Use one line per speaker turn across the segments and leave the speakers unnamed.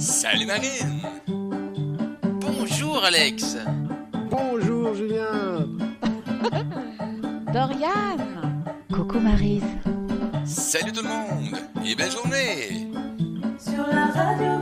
Salut Marine. Bonjour Alex.
Bonjour Julien.
Dorian. Coucou Marise.
Salut tout le monde et belle journée.
Sur la radio,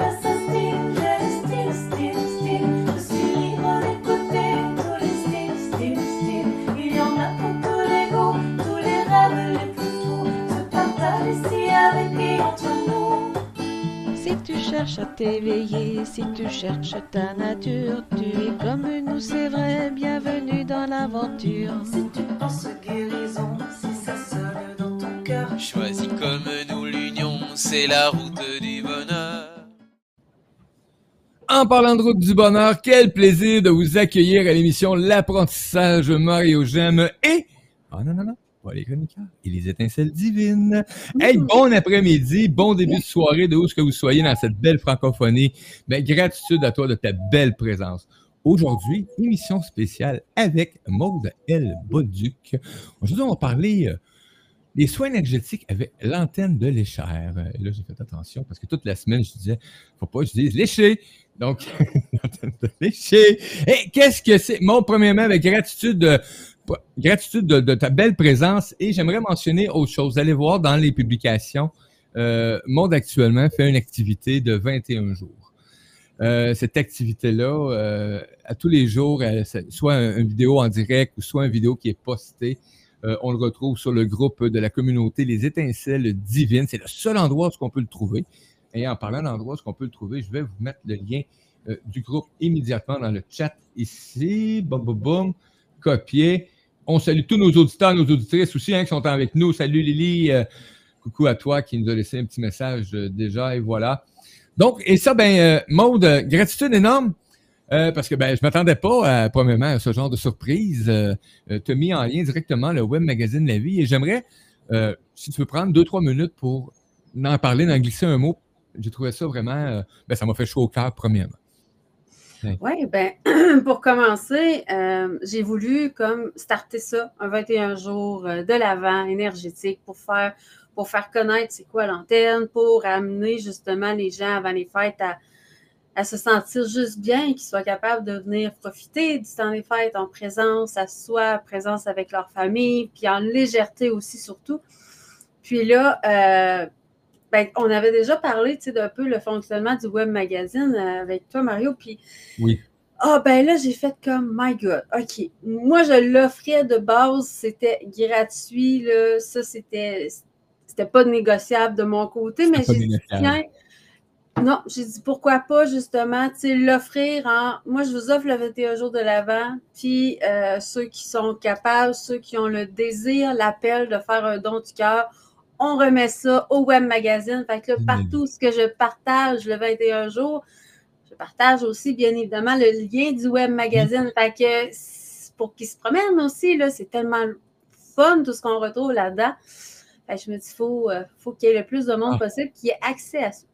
t'éveiller, si tu cherches ta nature, tu es comme nous, c'est vrai, bienvenue dans l'aventure.
Si tu penses guérison, si ça sonne dans ton cœur.
Choisis comme nous l'union, c'est la route du bonheur.
En parlant de route du bonheur, quel plaisir de vous accueillir à l'émission L'apprentissage Mario Gemme et... Ah non, non, non, les chroniqueurs et les étincelles divines. Hey, bon après-midi, bon début de soirée de où ce que vous soyez dans cette belle francophonie. Ben, gratitude à toi de ta belle présence. Aujourd'hui, émission spéciale avec Maude L. Bolduc. Aujourd'hui, on va parler euh, des soins énergétiques avec l'antenne de l'échère. Et là, j'ai fait attention parce que toute la semaine, je disais, faut pas que je dise lécher. Donc, l'antenne de lécher. Et qu'est-ce que c'est? Mon premièrement, avec gratitude de, gratitude de, ta belle présence. Et j'aimerais mentionner autre chose. Allez voir dans les publications, euh, Monde actuellement fait une activité de 21 jours. Euh, cette activité-là, euh, à tous les jours, soit un- une vidéo en direct ou soit une vidéo qui est postée, on le retrouve sur le groupe de la communauté Les Étincelles Divines. C'est le seul endroit où on peut le trouver. Et en parlant d'endroit où on peut le trouver, je vais vous mettre le lien du groupe immédiatement dans le chat ici. Boum, boum, boum. Copier. On salue tous nos auditeurs, nos auditrices aussi hein, qui sont avec nous. Salut Lily. Euh, coucou à toi qui nous a laissé un petit message euh, déjà. Et voilà. Donc, et ça, ben, euh, Maude, gratitude énorme. parce que ben, je m'attendais pas, premièrement, à ce genre de surprise. Euh, euh, tu as mis en lien directement le web magazine La Vie et j'aimerais, si tu veux prendre deux, trois minutes pour en parler, d'en glisser un mot. J'ai trouvé ça vraiment, ben, ça m'a fait chaud au cœur, premièrement.
Oui, ben, pour commencer, euh, j'ai voulu comme starter ça, un 21 jours euh, de l'avant énergétique pour faire, pour faire connaître c'est quoi l'antenne, pour amener justement les gens avant les fêtes à, à se sentir juste bien, qu'ils soient capables de venir profiter du temps des fêtes en présence à soi, présence avec leur famille, puis en légèreté aussi surtout. Puis là, euh, ben, on avait déjà parlé d'un peu le fonctionnement du web magazine euh, avec toi, Mario, puis
Oui.
ah ben là, j'ai fait comme My God, OK. Moi, je l'offrais de base, c'était gratuit, là. Ça, c'était. C'était pas négociable de mon côté, mais j'ai dit, tiens. Non, j'ai dit pourquoi pas justement, tu sais, l'offrir en. Moi, je vous offre le 21 jours de l'avant, puis euh, ceux qui sont capables, ceux qui ont le désir, l'appel de faire un don du cœur, on remet ça au web magazine. Fait que là,
Génial.
partout ce que je partage le 21 jours, je partage aussi, bien évidemment, le lien du web magazine. Fait que pour qu'ils se promènent aussi, là, c'est tellement fun tout ce qu'on retrouve là-dedans. Fait que je me dis, faut, euh, faut qu'il y ait le plus de monde
Ah.
possible qui ait accès à ça.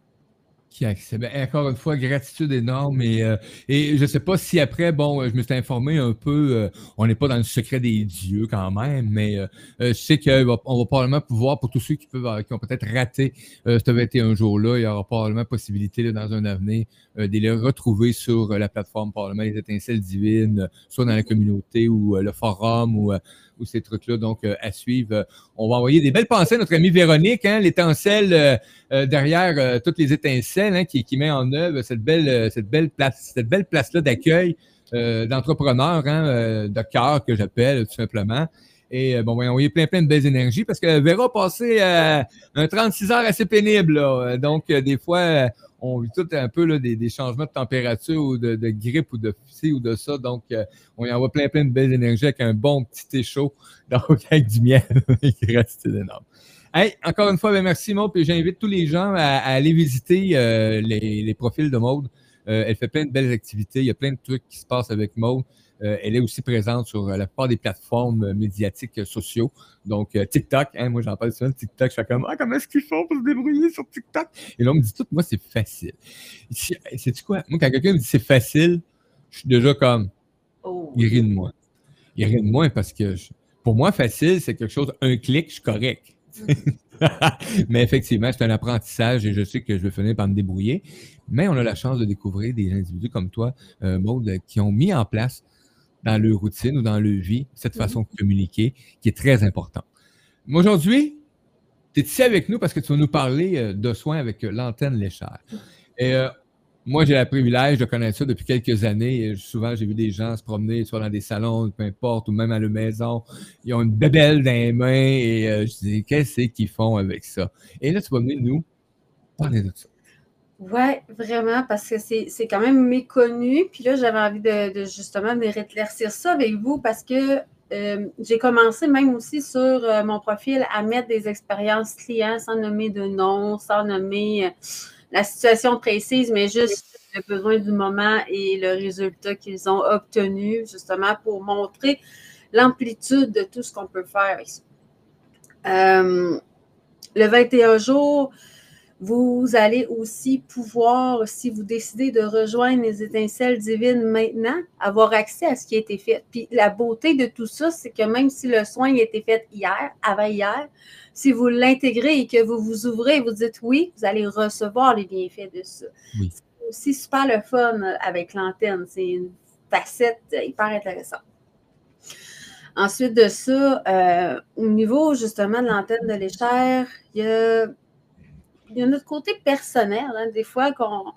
Ben, encore une fois, gratitude énorme. Et, euh, et je ne sais pas si après, bon, euh, je me suis informé un peu, euh, on n'est pas dans le secret des dieux quand même, mais euh, euh, je sais qu'on va, probablement pouvoir, pour tous ceux qui, peuvent, qui ont peut-être raté euh, ce 21 jours-là, il y aura probablement possibilité là, dans un avenir de les retrouver sur la plateforme Parlement Les Étincelles Divines, soit dans la communauté ou le forum ou, ou ces trucs-là. Donc, euh, à suivre. Euh, on va envoyer des belles pensées à notre amie Véronique, hein, l'étincelle euh, derrière toutes les étincelles, hein, qui, met en œuvre cette belle, cette belle place, cette belle place-là d'accueil d'entrepreneurs, hein, de cœur que j'appelle tout simplement. Et bon, on va envoyer plein, plein de belles énergies parce que Véra a passé un 36 heures assez pénible. Là. Donc, des fois, on vit tout un peu des, changements de température ou de, grippe ou de ci ou de ça. Donc, euh, on y envoie plein, plein de belles énergies avec un bon petit thé chaud, donc avec du miel. Gratitude énorme. Encore une fois, ben merci Maud, puis j'invite tous les gens à, aller visiter euh, les, profils de Maud. Euh, elle fait plein de belles activités, il y a plein de trucs qui se passent avec Maud. Euh, elle est aussi présente sur euh, la plupart des plateformes euh, médiatiques sociaux. Donc, TikTok, hein, moi j'en parle souvent de TikTok, je fais comme Ah, comment est-ce qu'ils font pour se débrouiller sur TikTok? Et là, on me dit tout, moi, c'est facile. C'est-tu quoi? Moi, quand quelqu'un me dit c'est facile, je suis déjà comme
Oh.
il rit de moi. Il rit de moi parce que je- pour moi, facile, c'est quelque chose, un clic, je suis correct. mais effectivement, c'est un apprentissage et je sais que je vais finir par me débrouiller. Mais on a la chance de découvrir des individus comme toi, euh, Maud, qui ont mis en place dans leur routine ou dans leur vie cette façon de communiquer qui est très importante. Mais aujourd'hui, tu es ici avec nous parce que tu vas nous parler euh, de soins avec euh, l'antenne léchère. Et euh, moi, j'ai le privilège de connaître ça depuis quelques années. Et souvent, j'ai vu des gens se promener, soit dans des salons, peu importe, ou même à la maison. Ils ont une bébelle dans les mains et euh, je dis, qu'est-ce qu'ils font avec ça? Et là, tu vas venir nous parler de ça.
Oui, vraiment, parce que c'est quand même méconnu. Puis là, j'avais envie de, justement venir éclaircir ça avec vous parce que euh, j'ai commencé même aussi sur euh, mon profil à mettre des expériences clients sans nommer de nom, sans nommer euh, la situation précise, mais juste le besoin du moment et le résultat qu'ils ont obtenu, justement pour montrer l'amplitude de tout ce qu'on peut faire avec ça. Le 21 jours, vous allez aussi pouvoir, si vous décidez de rejoindre les étincelles divines maintenant, avoir accès à ce qui a été fait. Puis la beauté de tout ça, c'est que même si le soin a été fait hier, avant hier, si vous l'intégrez et que vous vous ouvrez et vous dites oui, vous allez recevoir les bienfaits de ça.
Oui.
C'est aussi super le fun avec l'antenne. C'est une facette hyper intéressante. Ensuite de ça, euh, au niveau justement de l'antenne de l'échelle, il y a il y a notre côté personnel, hein, des fois qu'on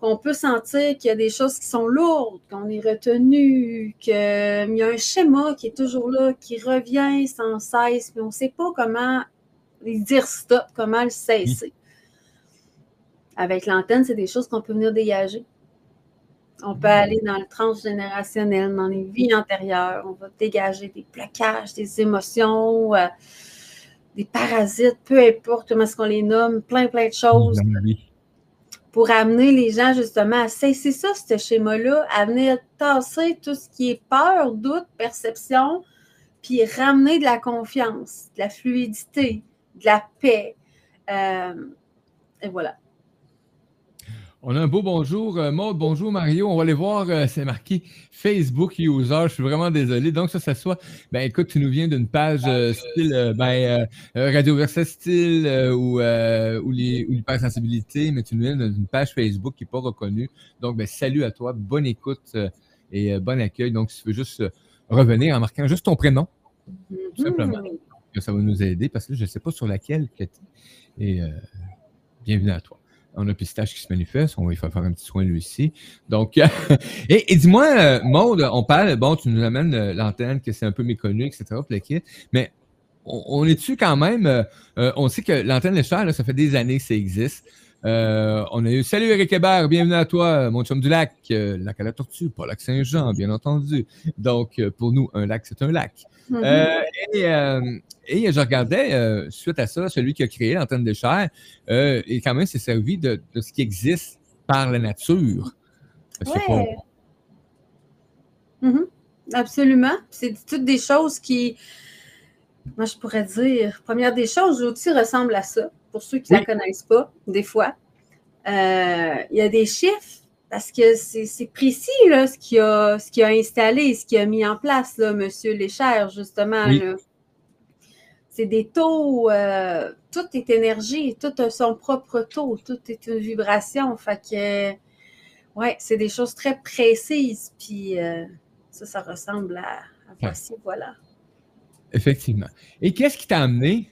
qu'on peut sentir qu'il y a des choses qui sont lourdes, qu'on est retenu, qu'il y a un schéma qui est toujours là, qui revient sans cesse, puis on ne sait pas comment dire stop, comment le cesser. Avec l'antenne, c'est des choses qu'on peut venir dégager. On peut aller dans le transgénérationnel, dans les vies antérieures. On va dégager des plaquages, des émotions. euh, des parasites, peu importe comment est-ce qu'on les nomme, plein, plein de choses pour amener les gens justement à cesser ça, ce schéma-là, à venir tasser tout ce qui est peur, doute, perception, puis ramener de la confiance, de la fluidité, de la paix. Euh, et voilà.
On a un beau bonjour, euh, Maud. Bonjour, Mario. On va aller voir, euh, c'est marqué Facebook User. Je suis vraiment désolé. Donc, ça, ça soit, ben écoute, tu nous viens d'une page euh, style, ben, euh, Radio Versa style euh, ou, ou, l'hypersensibilité, mais tu nous viens d'une page Facebook qui n'est pas reconnue. Donc, ben, salut à toi, bonne écoute et bon accueil. Donc, si tu veux juste revenir en marquant juste ton prénom, tout simplement,
Mhm.
que ça va nous aider parce que je ne sais pas sur laquelle que tu Et bienvenue à toi. On a Pistache qui se manifeste, on va lui faire faire un petit soin lui aussi. Donc, et, dis-moi, euh, Maude, on parle, bon, tu nous amènes euh, l'antenne, que c'est un peu méconnu, etc., mais on, est-tu quand même, euh, on sait que l'antenne léchère, ça fait des années que ça existe. Euh, on a eu Salut Eric Hébert, bienvenue à toi, mon chum du lac, euh, lac à la tortue, pas lac Saint-Jean, bien entendu. Donc, euh, pour nous, un lac, c'est un lac.
Mhm.
Euh, et, et je regardais, suite à ça, celui qui a créé l'antenne de chair, et quand même s'est servi de, de ce qui existe par la nature.
Mhm. Absolument. C'est toutes des choses qui, moi je pourrais dire, première des choses, l'outil ressemble à ça. Pour ceux qui ne
Oui.
la connaissent pas, des fois, Euh, il y a des chiffres parce que c'est précis là, ce qu'il a, ce qu'il a installé, ce qu'il a mis en place, là, M. Léchère, justement.
Oui.
C'est des taux, euh, tout est énergie, tout a son propre taux, tout est une vibration. Fait que, ouais, c'est des choses très précises. Puis euh, ça, ça ressemble à, à voici, voilà.
Effectivement. Et qu'est-ce qui t'a amené,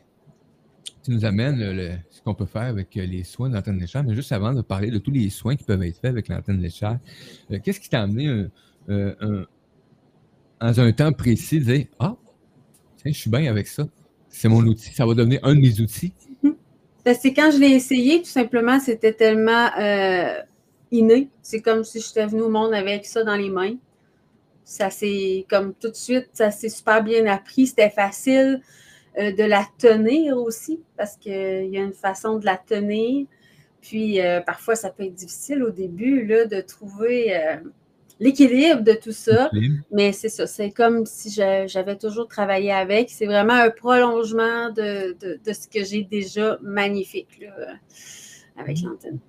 tu nous amènes ce qu'on peut faire avec euh, les soins de l'antenne léchère, mais juste avant de parler de tous les soins qui peuvent être faits avec l'antenne léchère, euh, qu'est-ce qui t'a amené euh, euh, un- dans un temps précis dire Ah, tiens, je suis bien avec ça. C'est mon outil, ça va devenir un de mes outils.
Ben, c'est quand je l'ai essayé, tout simplement, c'était tellement inné. C'est comme si j'étais venue au monde avec ça dans les mains. Ça s'est, comme tout de suite, ça s'est super bien appris. C'était facile euh, de la tenir aussi, parce qu'il y a une façon de la tenir. Puis euh, parfois, ça peut être difficile au début là, de trouver euh, l'équilibre de tout ça. Mais c'est ça, c'est comme si j'avais toujours travaillé avec. C'est vraiment un prolongement de, de- de ce que j'ai déjà magnifique là, avec l'antenne.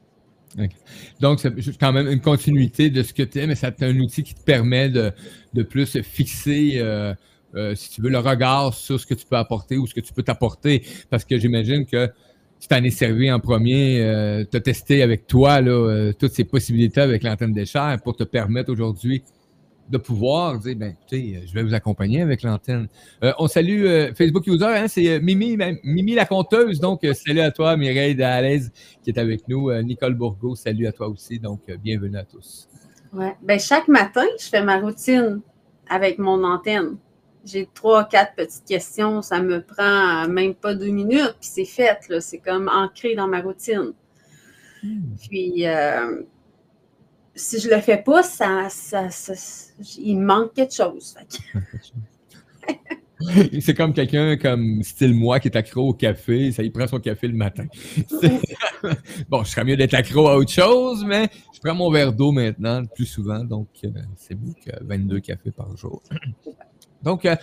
Donc, c'est quand même une continuité de ce que tu es, mais ça un outil qui te permet de, de plus fixer euh, euh, si tu veux, le regard sur ce que tu peux apporter ou ce que tu peux t'apporter. Parce que j'imagine que si t'en es servi en premier, euh, tu as testé avec toi là, euh, toutes ces possibilités avec l'antenne des chairs pour te permettre aujourd'hui de pouvoir dire, ben, écoutez, je vais vous accompagner avec l'antenne. Euh, on salue euh, Facebook User, hein, c'est euh, Mimi, Mimi la conteuse. Donc, euh, salut à toi, Mireille Dalaise qui est avec nous. Euh, Nicole Bourgo, salut à toi aussi. Donc, euh, bienvenue à tous.
Ouais. Ben, chaque matin, je fais ma routine avec mon antenne. J'ai trois, quatre petites questions. Ça me prend même pas deux minutes, puis c'est fait. C'est comme ancré dans ma routine. Puis, euh, si je le fais pas, ça, ça, ça- il me manque quelque chose.
C'est comme quelqu'un comme style moi qui est accro au café, ça il prend son café le matin. Bon, je serais mieux d'être accro à autre chose, mais je prends mon verre d'eau maintenant plus souvent, donc euh, c'est mieux que 22 cafés par jour. Donc, euh,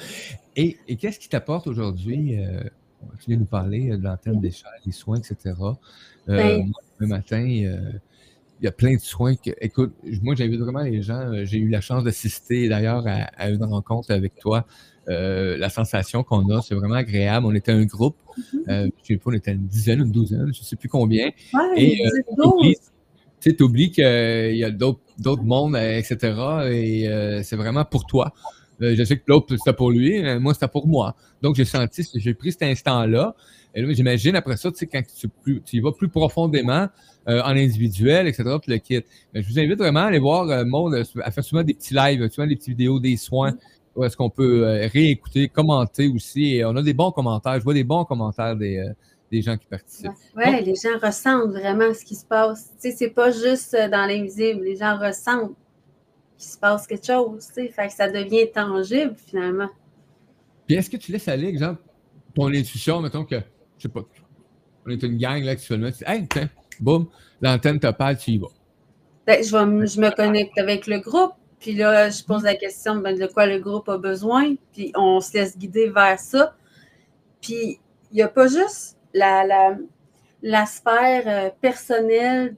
et, et qu'est-ce qui t'apporte aujourd'hui? euh, tu viens nous parler euh, de l'antenne des des soins, etc. Euh,
Ben-
moi, le matin, il y a plein de soins que, écoute, moi j'invite vraiment les gens, euh, j'ai eu la chance d'assister d'ailleurs à, à une rencontre avec toi. Euh, la sensation qu'on a, c'est vraiment agréable. On était un groupe, euh, je sais pas, on était une dizaine, une douzaine, je sais plus combien.
Ouais,
Et, euh. Tu sais, t'oublies qu'il y a d'autres mondes, euh, etc. Et euh, c'est vraiment pour toi. Euh, je sais que l'autre, c'était pour lui, mais moi, c'était pour moi. Donc, j'ai senti, j'ai pris cet instant-là. J'imagine, après ça, tu sais, quand tu, plus- tu y vas plus profondément euh, en individuel, etc., tu le quittes. Mais je vous invite vraiment à aller voir euh, Maud, euh, à faire souvent des petits lives, souvent des petites vidéos, des soins, où est-ce qu'on peut euh, réécouter, commenter aussi. Et on a des bons commentaires. Je vois des bons commentaires des, des gens qui participent.
Ouais, les gens ressentent vraiment ce qui se passe. Tu sais, c'est pas juste dans l'invisible. Les gens ressentent qu'il se passe quelque chose. Tu sais, fait que ça devient tangible finalement.
Puis est-ce que tu laisses aller, exemple, ton intuition, mettons que, sais pas, on est une gang là actuellement, hey, tiens, boum, l'antenne te parle, tu y vas.
Ben, je, vais je me connecte avec le groupe, puis là, je pose la question ben, de quoi le groupe a besoin, puis on se laisse guider vers ça. Puis il n'y a pas juste la, la, la sphère euh, personnelle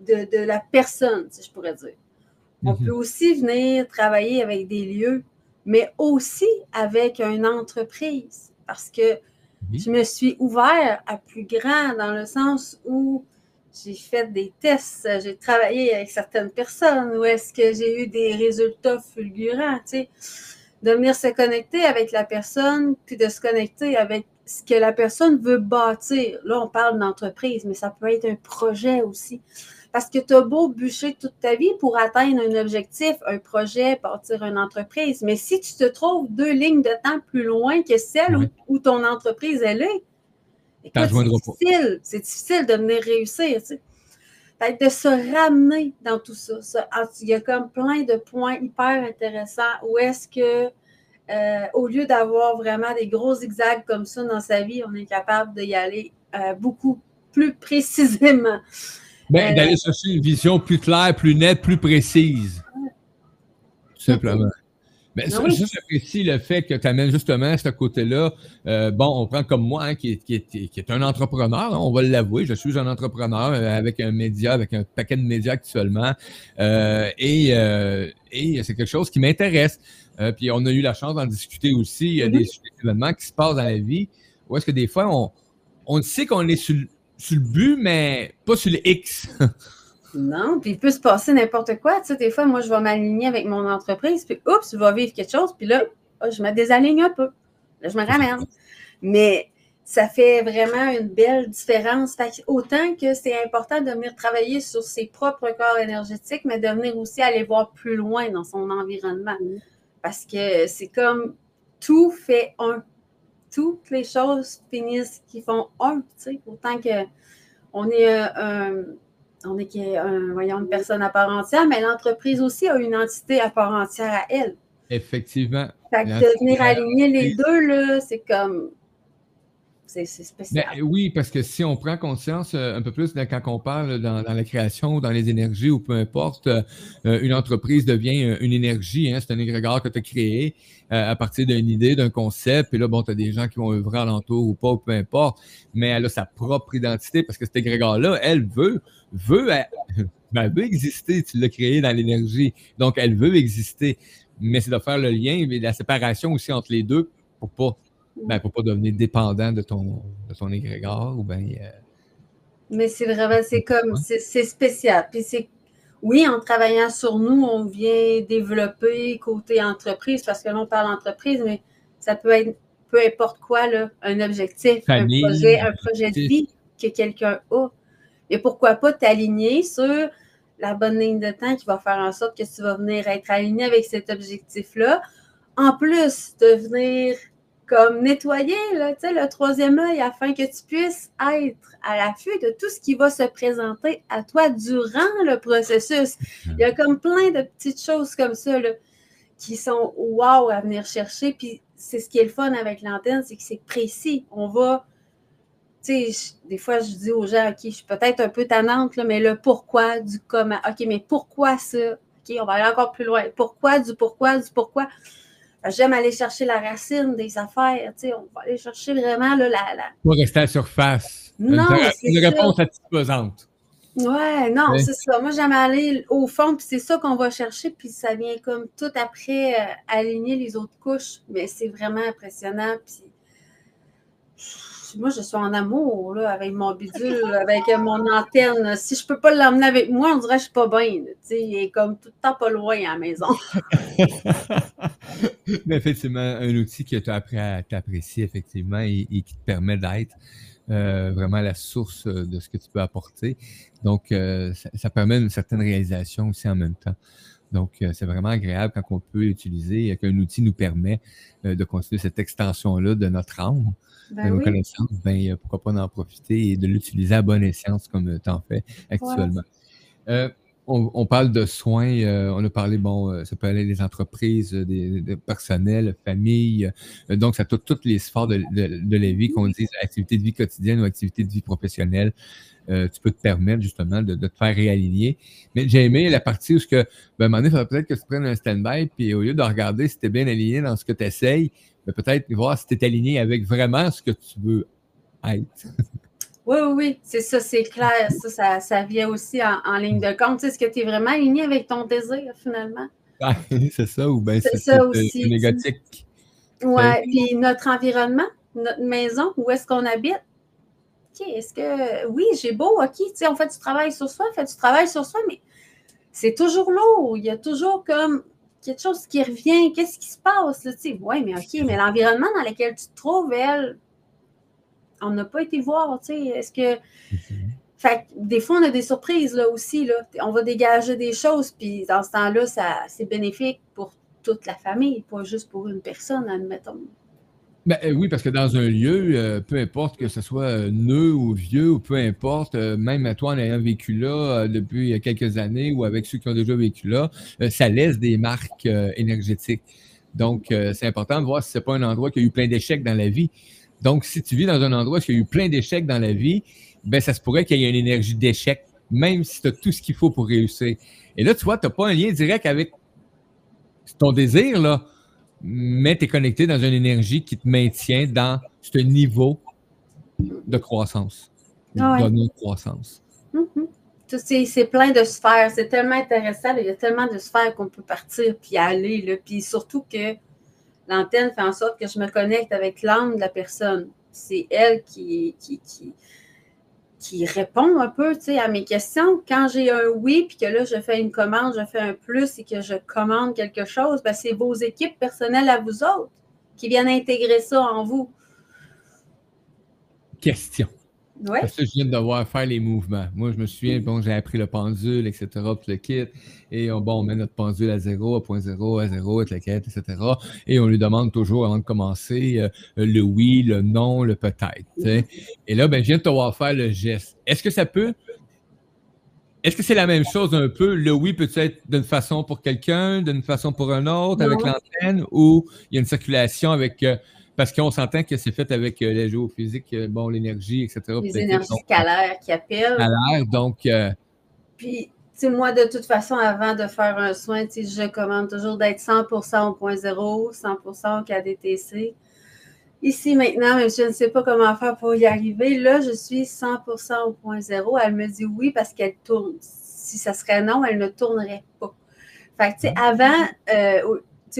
de, de la personne, si je pourrais dire. On
Mhm.
peut aussi venir travailler avec des lieux, mais aussi avec une entreprise, parce que Je me suis ouvert à plus grand dans le sens où j'ai fait des tests, j'ai travaillé avec certaines personnes où est-ce que j'ai eu des résultats fulgurants, tu sais, de venir se connecter avec la personne, puis de se connecter avec ce que la personne veut bâtir. Là, on parle d'entreprise, mais ça peut être un projet aussi. Parce que tu as beau bûcher toute ta vie pour atteindre un objectif, un projet, bâtir une entreprise, mais si tu te trouves deux lignes de temps plus loin que celle où, ton entreprise elle est, c'est difficile, c'est difficile de venir réussir. Tu sais. Fait de se ramener dans tout ça. ça. Il y a comme plein de points hyper intéressants où est-ce que, euh, au lieu d'avoir vraiment des gros zigzags comme ça dans sa vie, on est capable d'y aller euh, beaucoup plus précisément.
Ben,
Euh,
d'aller chercher une vision plus claire, plus nette, plus précise. Tout simplement. Mais ça,
Ah oui.
j'apprécie le fait que tu amènes justement ce côté-là. Euh, bon, on prend comme moi, hein, qui, est, qui, est, qui est un entrepreneur, hein, on va l'avouer, je suis un entrepreneur euh, avec un média, avec un paquet de médias actuellement. Euh, et euh, et c'est quelque chose qui m'intéresse. Euh, puis on a eu la chance d'en discuter aussi. Il y a des, des événements qui se passent dans la vie où est-ce que des fois, on, on sait qu'on est sur, le- sur le but, mais pas sur le X.
Non, puis il peut se passer n'importe quoi. Tu sais, des fois, moi, je vais m'aligner avec mon entreprise, puis oups, je vais vivre quelque chose, puis là, ah, je me désaligne un peu. Là, je me ramène. Mais ça fait vraiment une belle différence. Autant que c'est important de venir travailler sur ses propres corps énergétiques, mais de venir aussi aller voir plus loin dans son environnement. Parce que c'est comme tout fait un. Toutes les choses finissent qui font un, tu sais, autant que on est euh, un, on est voyons, une personne à part entière, mais l'entreprise aussi a une entité à part entière à elle.
Effectivement.
Fait que de venir aligner les deux, là, c'est comme C'est spécial.
Ben, oui, parce que si on prend conscience euh, un peu plus quand on parle dans, dans la création, dans les énergies ou peu importe, euh, euh, une entreprise devient une énergie. Hein, c'est un égrégore que tu as créé euh, à partir d'une idée, d'un concept. Et là, bon, tu as des gens qui vont œuvrer alentour ou pas, ou peu importe. Mais elle a sa propre identité parce que cet égrégore-là, elle veut, veut, elle, ben, elle veut exister. Tu l'as créé dans l'énergie. Donc, elle veut exister. Mais c'est de faire le lien et la séparation aussi entre les deux pour pas ben, pour pas devenir dépendant de ton, de ton égrégore ou ben, euh,
Mais c'est vraiment, c'est comme, c'est c'est spécial. Puis c'est, oui, en travaillant sur nous, on vient développer côté entreprise, parce que là, on parle entreprise, mais ça peut être peu importe quoi, là, un objectif,
Famille,
un projet, un projet de vie que quelqu'un a. Mais pourquoi pas t'aligner sur la bonne ligne de temps qui va faire en sorte que tu vas venir être aligné avec cet objectif-là. En plus de venir comme nettoyer là, le troisième œil afin que tu puisses être à l'affût de tout ce qui va se présenter à toi durant le processus. Il y a comme plein de petites choses comme ça qui sont wow à venir chercher. Puis c'est ce qui est le fun avec l'antenne, c'est que c'est précis. On va, tu sais, des fois je dis aux gens, OK, je suis peut-être un peu tannante, mais le pourquoi, du comment. OK, mais pourquoi ça? OK, on va aller encore plus loin. Pourquoi, du pourquoi, du pourquoi? J'aime aller chercher la racine des affaires. tu sais, On va aller chercher vraiment là, la, la,
pas rester à la surface.
Non,
une,
c'est
une réponse satisfaisante.
Ouais, non,
Ouais.
c'est ça. Moi, j'aime aller au fond, puis c'est ça qu'on va chercher, puis ça vient comme tout après euh, aligner les autres couches. Mais c'est vraiment impressionnant. Puis moi, je suis en amour là, avec mon bidule, avec mon antenne. Si je peux pas l'emmener avec moi, on dirait que je suis pas bien. là. Tu sais, il est comme tout le temps pas loin à la maison.
Mais effectivement, un outil que tu as appris à t'apprécier, effectivement, et, et qui te permet d'être euh, vraiment la source euh, de ce que tu peux apporter. Donc, euh, ça, ça permet une certaine réalisation aussi en même temps. Donc, euh, c'est vraiment agréable quand on peut l'utiliser et qu'un outil nous permet de continuer cette extension-là de notre âme, de
Ben
nos
oui.
connaissances. Ben, euh, pourquoi pas en profiter et de l'utiliser à bon escient comme tu en fais actuellement. On, on parle de soins, euh, on a parlé, bon, euh, ça peut aller des entreprises, euh, des, des personnels, familles, euh, donc ça touche toutes les sphères de, de, de la vie, qu'on dise activité de vie quotidienne ou activité de vie professionnelle. Euh, tu peux te permettre justement de, de te faire réaligner. Mais j'ai aimé la partie où ce que, ben, à un moment donné, il faudrait peut-être que tu prennes un stand-by, puis au lieu de regarder si tu es bien aligné dans ce que tu essayes, ben, peut-être voir si tu es aligné avec vraiment ce que tu veux être.
Oui, oui, oui, c'est ça, c'est clair. Ça, ça, ça vient aussi en, en ligne de compte. Est-ce que tu es vraiment aligné avec ton désir, finalement?
Ah, c'est ça, ou bien
C'est ça aussi,
négatique.
Ouais, puis notre environnement, notre maison, où est-ce qu'on habite? OK, est-ce que oui, j'ai beau, OK, tu sais, on fait du travail sur soi, on fait du travail sur soi, mais c'est toujours lourd. Il y a toujours comme quelque chose qui revient. Qu'est-ce qui se passe? là, Tu sais, ouais, mais OK, mais l'environnement dans lequel tu te trouves, elle, on n'a pas été voir, tu sais, est-ce que. Fait que des fois, on a des surprises là aussi. Là. On va dégager des choses, puis dans ce temps-là, ça, c'est bénéfique pour toute la famille, pas juste pour une personne, admettons.
Ben, euh, oui, parce que dans un lieu, euh, peu importe que ce soit euh, neuf ou vieux, ou peu importe, euh, même à toi en ayant vécu là depuis quelques années ou avec ceux qui ont déjà vécu là, ça laisse des marques énergétiques. Donc, c'est important de voir si c'est pas un endroit qui a eu plein d'échecs dans la vie. Donc, si tu vis dans un endroit où il y a eu plein d'échecs dans la vie, ben ça se pourrait qu'il y ait une énergie d'échec, même si tu as tout ce qu'il faut pour réussir. Et là, tu vois, tu n'as pas un lien direct avec ton désir, là, mais tu es connecté dans une énergie qui te maintient dans ce niveau de croissance,
Ah ouais.
de non-croissance.
Mhm. Tout, C'est c'est plein de sphères. C'est tellement intéressant. là. Il y a tellement de sphères qu'on peut partir puis aller. Là. Puis surtout que l'antenne fait en sorte que je me connecte avec l'âme de la personne. C'est elle qui, qui, qui, qui répond un peu à mes questions. Quand j'ai un oui, puis que là, je fais une commande, je fais un plus et que je commande quelque chose, ben, c'est vos équipes personnelles à vous autres qui viennent intégrer ça en vous.
Question.
Ouais.
Parce que je viens de devoir faire les mouvements. Moi, je me souviens, bon, j'ai appris le pendule, etc., puis le kit. Et on, bon, on met notre pendule à 0, à 0.0, à 0, avec la quête, etc. Et on lui demande toujours, avant de commencer, euh, le oui, le non, le peut-être. Et là, ben, je viens de te voir faire le geste. Est-ce que ça peut. Est-ce que c'est la même chose un peu? Le oui peut être d'une façon pour quelqu'un, d'une façon pour un autre, avec l'antenne, ou il y a une circulation avec. euh, parce qu'on s'entend que c'est fait avec euh, les géophysiques, euh, bon, l'énergie, etc.
Les énergies
donc,
scalaires qui appellent.
l'air, donc, euh,
Puis, tu sais, moi, de toute façon, avant de faire un soin, tu sais, je commande toujours d'être 100% au point zéro, 100% au KDTC. Ici, maintenant, même si je ne sais pas comment faire pour y arriver, là, je suis 100% au point zéro. Elle me dit oui parce qu'elle tourne. Si ça serait non, elle ne tournerait pas. Fait que, tu sais, avant,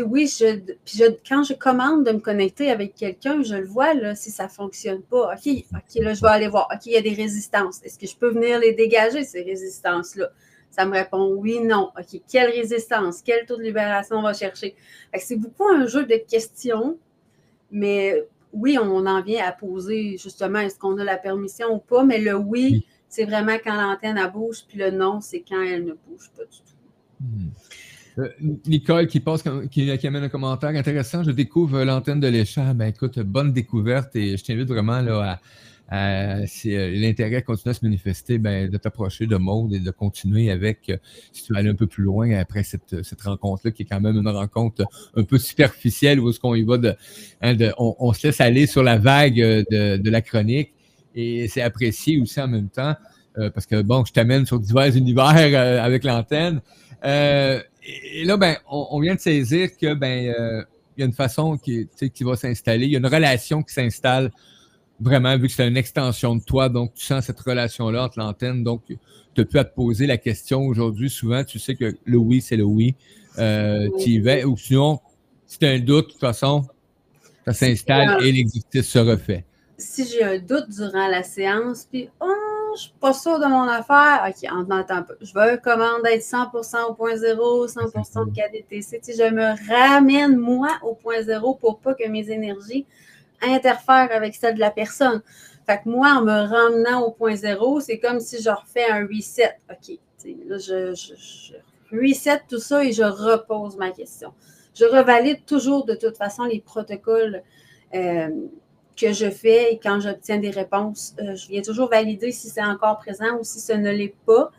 oui, je, puis je- quand je commande de me connecter avec quelqu'un, je le vois, là, si ça ne fonctionne pas. OK, OK, là, je vais aller voir. OK, il y a des résistances. Est-ce que je peux venir les dégager, ces résistances-là? Ça me répond oui, non. OK, quelle résistance? Quel taux de libération on va chercher? C'est beaucoup un jeu de questions, mais oui, on en vient à poser justement est-ce qu'on a la permission ou pas, mais le oui, c'est vraiment quand l'antenne bouge, puis le non, c'est quand elle ne bouge pas du tout.
hmm. Euh, Nicole qui passe, qui, amène un commentaire intéressant. Je découvre l'antenne de l'échelle. Ben écoute, bonne découverte et je t'invite vraiment là, à, si euh, l'intérêt continue à se manifester, ben, de t'approcher de Maud et de continuer avec, euh, si tu veux aller un peu plus loin après cette, cette rencontre-là, qui est quand même une rencontre un peu superficielle où est-ce qu'on y va de, hein, on, se laisse aller sur la vague de, de la chronique et c'est apprécié aussi en même temps parce que bon, je t'amène sur divers univers avec l'antenne. Euh, et, et là, ben, on, on vient de saisir que ben, euh, il y a une façon qui, qui va s'installer, il y a une relation qui s'installe vraiment, vu que c'est une extension de toi, donc tu sens cette relation-là entre l'antenne, donc tu as pu à te poser la question aujourd'hui, souvent, tu sais que le oui, c'est le oui, euh, tu y vas, ou sinon, si tu as un doute, de toute façon, ça s'installe et l'exercice se refait.
Si j'ai un doute durant la séance, puis oh, je suis pas sûre de mon affaire, ok, on n'entend pas. Je veux commande d'être 100% au point zéro, 100% de KDTC. Je me ramène moi au point zéro pour pas que mes énergies interfèrent avec celle de la personne. Fait que moi, en me ramenant au point zéro, c'est comme si je refais un reset. OK, là, je reset tout ça et je repose ma question. Je revalide toujours de toute façon les protocoles euh, que je fais et quand j'obtiens des réponses, euh, je viens toujours valider si c'est encore présent ou si ce ne l'est pas.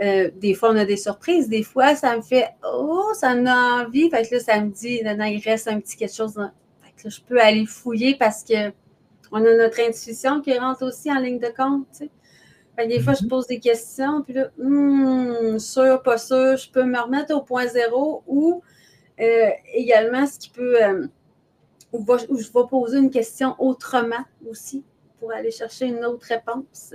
Euh, des fois, on a des surprises. Des fois, ça me fait Oh, ça me a envie. Fait que là, ça me dit Non, non, il reste un petit quelque chose. Fait que là, je peux aller fouiller parce que on a notre intuition qui rentre aussi en ligne de compte. Tu sais. Fait que des fois, je pose des questions, puis là, hmm, sûr, pas sûr, je peux me remettre au point zéro ou euh, également ce qui peut. euh, va- où je vais poser une question autrement aussi pour aller chercher une autre réponse.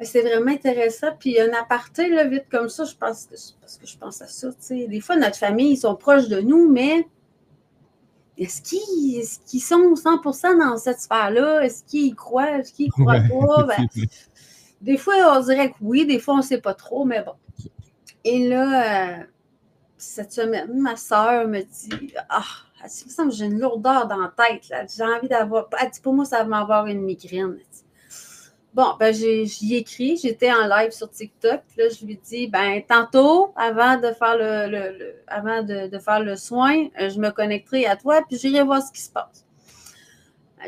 C'est vraiment intéressant. Puis un aparté, là, vite comme ça, je pense que parce que je pense à ça. tu sais. Des fois, notre famille, ils sont proches de nous, mais est-ce qu'ils sont 100% dans cette sphère-là? Est-ce qu'ils y croient? Est-ce qu'ils croient pas? Ben, des fois, on dirait que oui, des fois, on ne sait pas trop, mais bon. Et là, euh, cette semaine, ma soeur me dit Ah, elle dit, me j'ai une lourdeur dans la tête. J'ai envie d'avoir. Elle dit Pour moi, ça va m'avoir une migraine. Bon, ben, j'y ai écrit. J'étais en live sur TikTok. Là, je lui dis Ben, tantôt, avant de faire le, avant de, faire le soin, euh, je me connecterai à toi, puis j'irai voir ce qui se passe.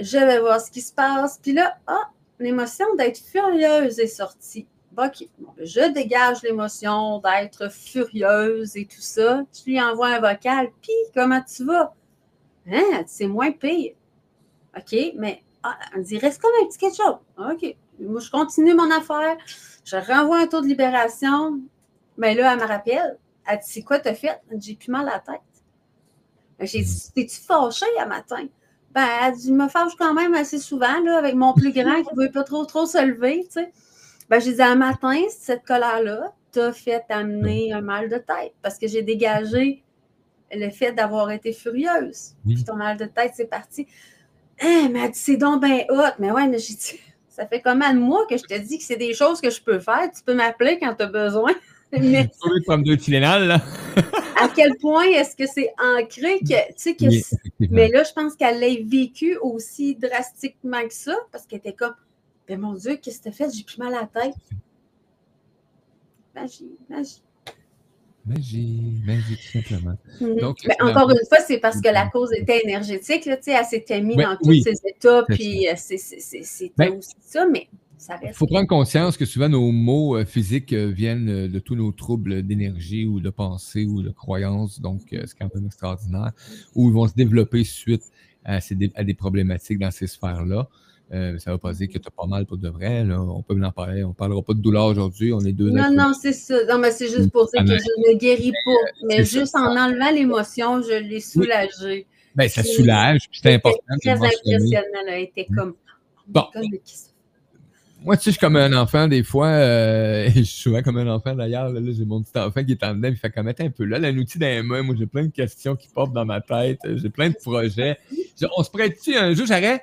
Je vais voir ce qui se passe. Puis là, ah, l'émotion d'être furieuse est sortie. OK, ben, je dégage l'émotion d'être furieuse et tout ça. Je lui envoie un vocal. Puis, comment tu vas? Hein, c'est moins pire. OK, mais ah, elle me dit, reste comme un petit chose. OK, moi, je continue mon affaire. Je renvoie un taux de libération. Mais là, elle me rappelle. Elle dit, c'est quoi t'as fait? J'ai plus mal à la tête. Ben, J'ai dit, t'es-tu fâchée à matin? Ben, elle dit, je me fâche quand même assez souvent, là, avec mon plus grand qui ne veut pas trop, trop se lever, tu sais. Ben, j'ai dit, un matin, cette colère-là t'a fait amener un mal de tête parce que j'ai dégagé le fait d'avoir été furieuse.
Oui.
Puis ton mal de tête, c'est parti. Hein, mais elle dit, c'est donc bien hot. Mais ouais, mais j'ai dit, ça fait combien de mois que je te dis que c'est des choses que je peux faire? Tu peux m'appeler quand tu as besoin. mais
comme deux Tylenol, là.
à quel point est-ce que c'est ancré que, tu sais, que
Oui,
mais là, je pense qu'elle l'a vécu aussi drastiquement que ça, parce qu'elle était comme, ben mon Dieu, qu'est-ce que t'as fait? J'ai plus mal à la tête. Magie, magie.
Magie, magie, tout simplement.
Mhm.
Donc,
Ben, encore une fois, c'est parce que la cause était énergétique, là, elle s'était mise
Ouais,
dans tous ses états, puis euh, c'était
Ben,
aussi ça, mais ça
Il
reste.
faut prendre conscience que souvent nos mots euh, physiques euh, viennent de tous nos troubles d'énergie ou de pensée ou de croyance. Donc, euh, c'est quand même extraordinaire. Ou ils vont se développer suite ces à des problématiques dans ces sphères-là. Euh, ça ne veut pas dire que tu as pas mal pour de vrai. Là. On peut en parler. On ne parlera pas de douleur aujourd'hui. On est deux
Non, non, c'est ça. Non, mais c'est juste pour dire que je ne guéris pas. Mais
c'est ça.
juste en enlevant l'émotion, je l'ai soulagée.
Ben, ça soulage, puis c'est important
Très impressionnant. Elle était comme.
Bon.
Comme ça?
Moi, tu sais, je suis comme un enfant, des fois, euh, je suis souvent comme un enfant d'ailleurs. Là, là, j'ai mon petit enfant qui est en dedans, il fait comme Attends un peu. Là, la outil dans les mains, moi, j'ai plein de questions qui portent dans ma tête, euh, j'ai plein de projets. Je- On se prête-tu un jour, j'arrête?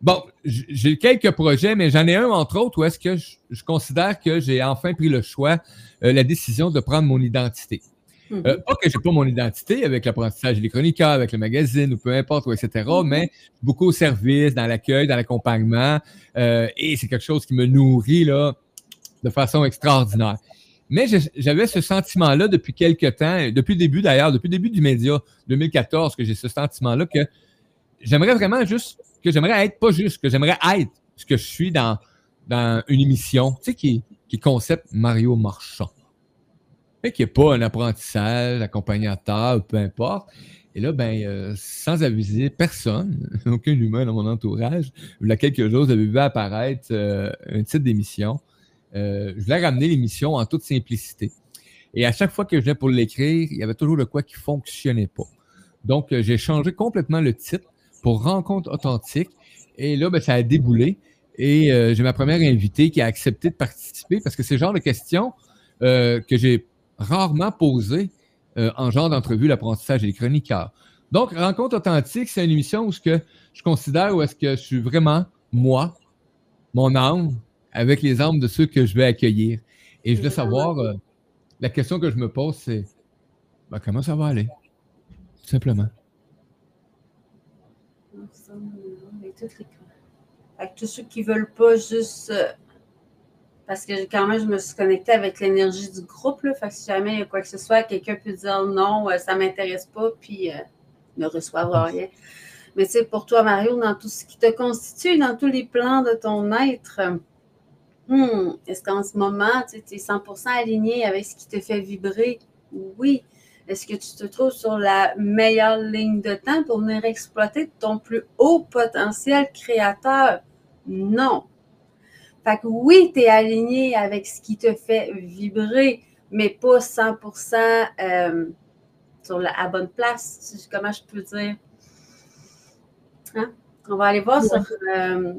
Bon, j'ai quelques projets, mais j'en ai un, entre autres, où est-ce que je, je considère que j'ai enfin pris le choix, euh, la décision de prendre mon identité.
Mhm.
Euh, pas que j'ai pas mon identité avec l'apprentissage chroniqueurs, avec le magazine ou peu importe, ou etc., mais beaucoup au service, dans l'accueil, dans l'accompagnement. euh, et c'est quelque chose qui me nourrit là, de façon extraordinaire. Mais j'avais ce sentiment-là depuis quelques temps, depuis le début d'ailleurs, depuis le début du média 2014, que j'ai ce sentiment-là que j'aimerais vraiment juste, que j'aimerais être, pas juste, que j'aimerais être ce que je suis dans, dans une émission, tu sais, qui, qui concept Mario Marchand. Qu'il n'y a pas un apprentissage, accompagnateur, peu importe. Et là, ben, euh, sans aviser personne, aucun humain dans mon entourage, il y a quelques jours, j'avais vu apparaître euh, un titre d'émission. Euh, je voulais ramener l'émission en toute simplicité. Et à chaque fois que je venais pour l'écrire, il y avait toujours le quoi qui fonctionnait pas. Donc, j'ai changé complètement le titre pour Rencontre authentique. Et là, ben, ça a déboulé. Et euh, j'ai ma première invitée qui a accepté de participer parce que c'est le genre de questions euh, que j'ai rarement posées euh, en genre d'entrevue, l'apprentissage et les chroniqueurs. Donc, Rencontre authentique, c'est une émission où ce que je considère où est-ce que je suis vraiment moi, mon âme, avec les âmes de ceux que je vais accueillir. Et je voulais savoir, la question que je me pose, c'est ben, comment ça va aller? Tout simplement.
Ensemble, les- Avec tous ceux qui veulent pas juste. euh, Parce que quand même, je me suis connectée avec l'énergie du groupe. Là, fait que si jamais il y a quoi que ce soit, quelqu'un peut dire non, euh, ça ne m'intéresse pas, puis euh, ne reçoivent rien. Mais tu sais, pour toi, Mario, dans tout ce qui te constitue, dans tous les plans de ton être, hmm, est-ce qu'en ce moment, tu es 100% aligné avec ce qui te fait vibrer? Oui. Est-ce que tu te trouves sur la meilleure ligne de temps pour venir exploiter ton plus haut potentiel créateur? Non. Fait que oui, tu es aligné avec ce qui te fait vibrer, mais pas 100% euh, sur la à bonne place. Comment je peux dire? Hein? On va aller voir sur euh,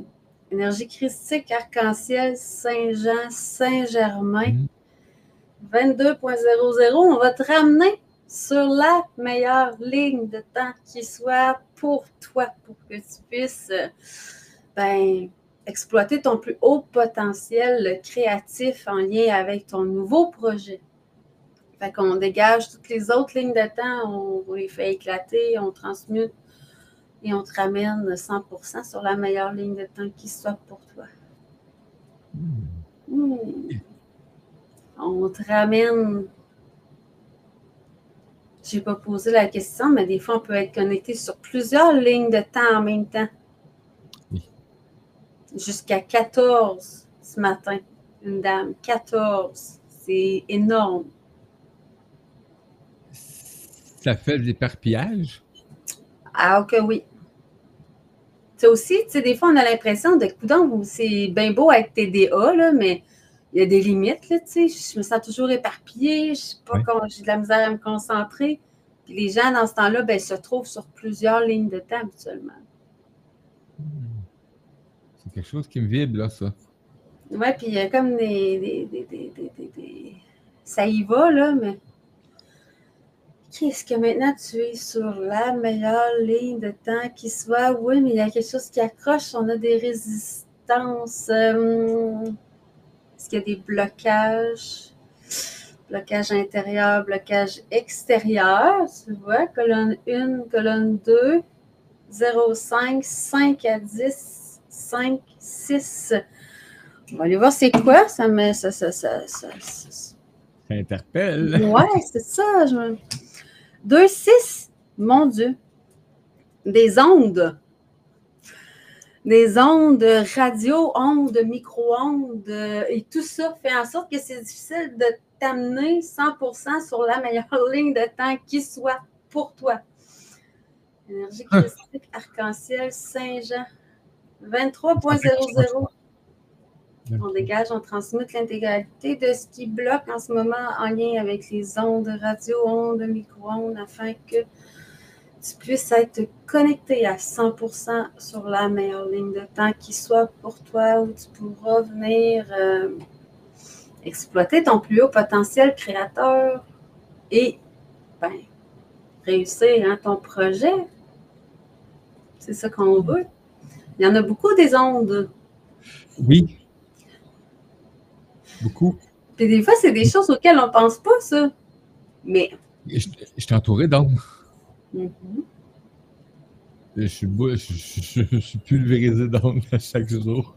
énergie christique, arc-en-ciel, Saint-Jean, Saint-Germain.
Mhm.
22.00. On va te ramener sur la meilleure ligne de temps qui soit pour toi, pour que tu puisses euh, ben, exploiter ton plus haut potentiel créatif en lien avec ton nouveau projet. Fait qu'on dégage toutes les autres lignes de temps, on les fait éclater, on transmute et on te ramène 100% sur la meilleure ligne de temps qui soit pour toi. Hmm. On te ramène. Je n'ai pas posé la question, mais des fois, on peut être connecté sur plusieurs lignes de temps en même temps.
Oui.
Jusqu'à 14 ce matin. Une dame, 14. C'est énorme.
Ça fait des l'éparpillage?
Ah, ok, oui. Ça aussi, tu sais, des fois, on a l'impression de, coudon, c'est bien beau être TDA, là, mais il y a des limites, là, tu sais. Je me sens toujours éparpillée, je sais pas
Oui.
quand j'ai de la misère à me concentrer. Puis les gens, dans ce temps-là, ben, se trouvent sur plusieurs lignes de temps habituellement.
C'est quelque chose qui me vibre, là, ça.
Ouais, puis il y a comme des, des, des, des, Ça y va, là, mais. Qu'est-ce que maintenant tu es sur la meilleure ligne de temps qui soit? Oui, mais il y a quelque chose qui accroche, on a des résistances. euh, qu'il y a des blocages? Blocage intérieur, blocage extérieur, tu vois, colonne 1, colonne 2, 0, 5, 5 à 10, 5, 6. On va aller voir c'est quoi. Ça me. Ça, ça, ça, ça, ça-
Ça interpelle.
Ouais, c'est ça. Je me... 2, 6. Mon Dieu. Des ondes. Des ondes radio, ondes, micro-ondes. euh, Et tout ça fait en sorte que c'est difficile de t'amener 100% sur la meilleure ligne de temps qui soit pour toi. Énergie christique, arc-en-ciel, Saint-Jean. 23.00. On dégage, on transmute l'intégralité de ce qui bloque en ce moment en lien avec les ondes radio, ondes, micro-ondes, afin que tu puisses être connecté à 100% sur la meilleure ligne de temps qui soit pour toi, où tu pourras venir euh, exploiter ton plus haut potentiel créateur et ben, réussir hein, ton projet. C'est ça qu'on veut. Il y en a beaucoup des ondes.
Oui. Beaucoup.
Puis des fois, c'est des choses auxquelles on ne pense pas, ça. Mais.
Je, je t'ai entouré d'ondes.
Mhm.
Je suis, je, je- je suis à chaque jour.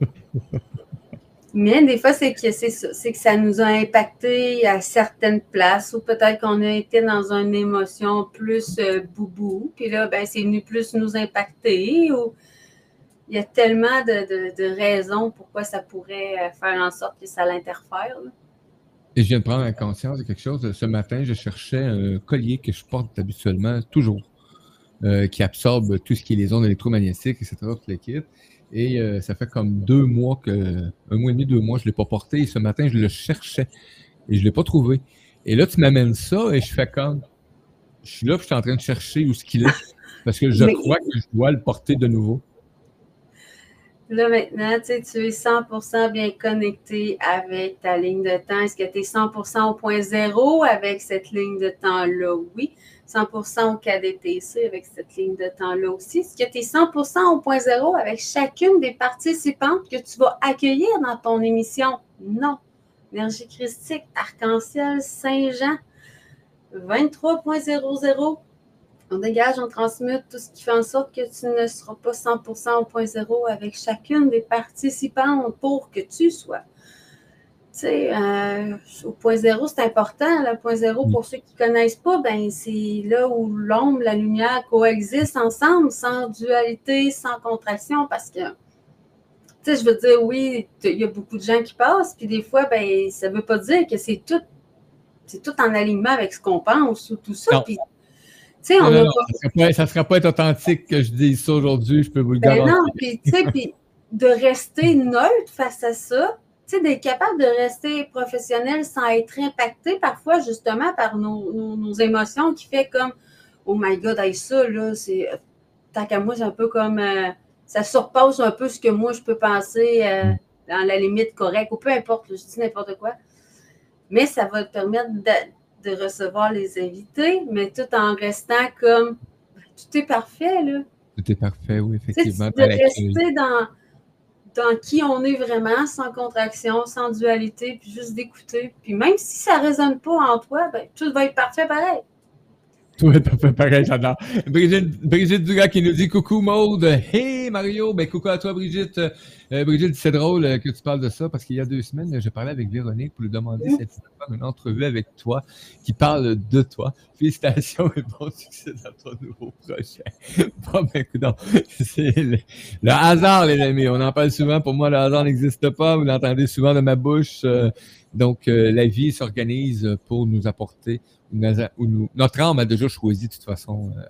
Mais des fois, c'est que c'est que ça nous a impacté à certaines places ou peut-être qu'on a été dans une émotion plus euh, boubou, puis là, ben, c'est venu plus nous impacter ou il y a tellement de, de- de raisons pourquoi ça pourrait euh, faire en sorte que ça l'interfère.
Et je viens de prendre conscience de quelque chose. Ce matin, je cherchais un collier que je porte habituellement, toujours, euh, qui absorbe tout ce qui est les ondes électromagnétiques, etc., tout le kit. Et euh, ça fait comme deux mois que, un mois et demi, deux mois, je ne l'ai pas porté. Et ce matin, je le cherchais et je ne l'ai pas trouvé. Et là, tu m'amènes ça et je fais comme, je suis là, puis je suis en train de chercher où ce qu'il est. Parce que je
Mais-
crois que je dois le porter de nouveau.
Là, maintenant, tu es 100% bien connecté avec ta ligne de temps. Est-ce que tu es 100% au point zéro avec cette ligne de temps-là? Oui. 100% au KDTC avec cette ligne de temps-là aussi. Est-ce que tu es 100% au point zéro avec chacune des participantes que tu vas accueillir dans ton émission? Non. Énergie christique, arc-en-ciel, Saint-Jean, 23.00. On dégage, on transmute tout ce qui fait en sorte que tu ne seras pas 100% au point zéro avec chacune des participantes pour que tu sois. Tu sais, euh, au point zéro, c'est important. Le point zéro, pour ceux qui ne connaissent pas, ben, c'est là où l'ombre, la lumière coexistent ensemble, sans dualité, sans contraction, parce que, tu sais, je veux dire, oui, il y a beaucoup de gens qui passent, puis des fois, ben, ça ne veut pas dire que c'est tout, c'est tout en alignement avec ce qu'on pense ou tout ça. Puis, tu sais, on
Non,
a
non,
pas
ça ne sera, sera pas être authentique que je dise ça aujourd'hui, je peux vous le
Ben
garantir.
non, puis tu sais, puis de rester neutre face à ça, tu sais, d'être capable de rester professionnel sans être impacté parfois justement par nos, nos- nos émotions qui fait comme Oh my God, hey, ça, là, c'est. Tant qu'à moi, c'est un peu comme. euh, ça surpasse un peu ce que moi je peux penser euh, dans la limite correcte, ou peu importe, je dis n'importe quoi. Mais ça va te permettre de, de recevoir les invités, mais tout en restant comme. Tout est parfait, là.
Tout est parfait, oui,
Tu sais,
effectivement.
de
dans l'accueil.
rester dans, dans qui on est vraiment, sans contraction, sans dualité, puis juste d'écouter. Puis même si ça ne résonne pas en toi, ben, tout va être parfait pareil.
Tout est parfait pareil, j'adore. Brigitte, Brigitte Dugas qui nous dit coucou Maude. Hey Mario, ben coucou à toi Brigitte. Euh, Brigitte, c'est drôle euh, que tu parles de ça parce qu'il y a deux semaines, j'ai parlé avec Véronique pour lui demander si elle pouvait une entrevue avec toi qui parle de toi. Félicitations et bon succès dans ton nouveau projet. Bon, ben, c'est le, le hasard, les amis. On en parle souvent. Pour moi, le hasard n'existe pas. Vous l'entendez souvent de ma bouche. Euh, donc, euh, la vie s'organise pour nous apporter notre âme a déjà choisi de toute façon euh,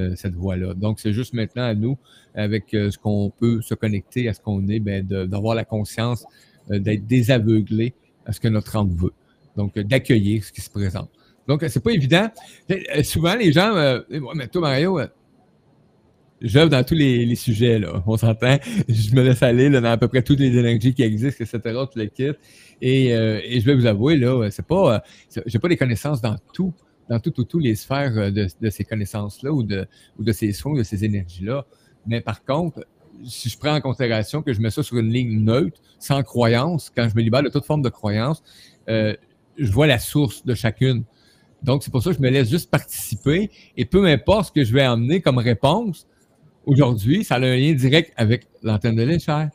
euh, cette voie-là. Donc, c'est juste maintenant à nous, avec ce qu'on peut se connecter à ce qu'on est, ben, d'avoir la conscience d'être désaveuglé à ce que notre âme veut. Donc, d'accueillir ce qui se présente. Donc, c'est pas évident. Souvent, les gens, euh, mais toi, Mario, j'œuvre dans tous les, sujets, là. On s'entend. Je me laisse aller dans à peu près toutes les énergies qui existent, etc., tout le kit. Et, euh, et je vais vous avouer, là, c'est pas, euh, j'ai pas des connaissances dans tout, dans tout, tout, tout les sphères euh, de, de ces connaissances-là ou de, ou de ces soins, de ces énergies-là. Mais par contre, si je prends en considération que je mets ça sur une ligne neutre, sans croyance, quand je me libère de toute forme de croyance, je vois la source de chacune. Donc, c'est pour ça que je me laisse juste participer et peu importe ce que je vais amener comme réponse, aujourd'hui, ça a un lien direct avec l'antenne de l'échelle.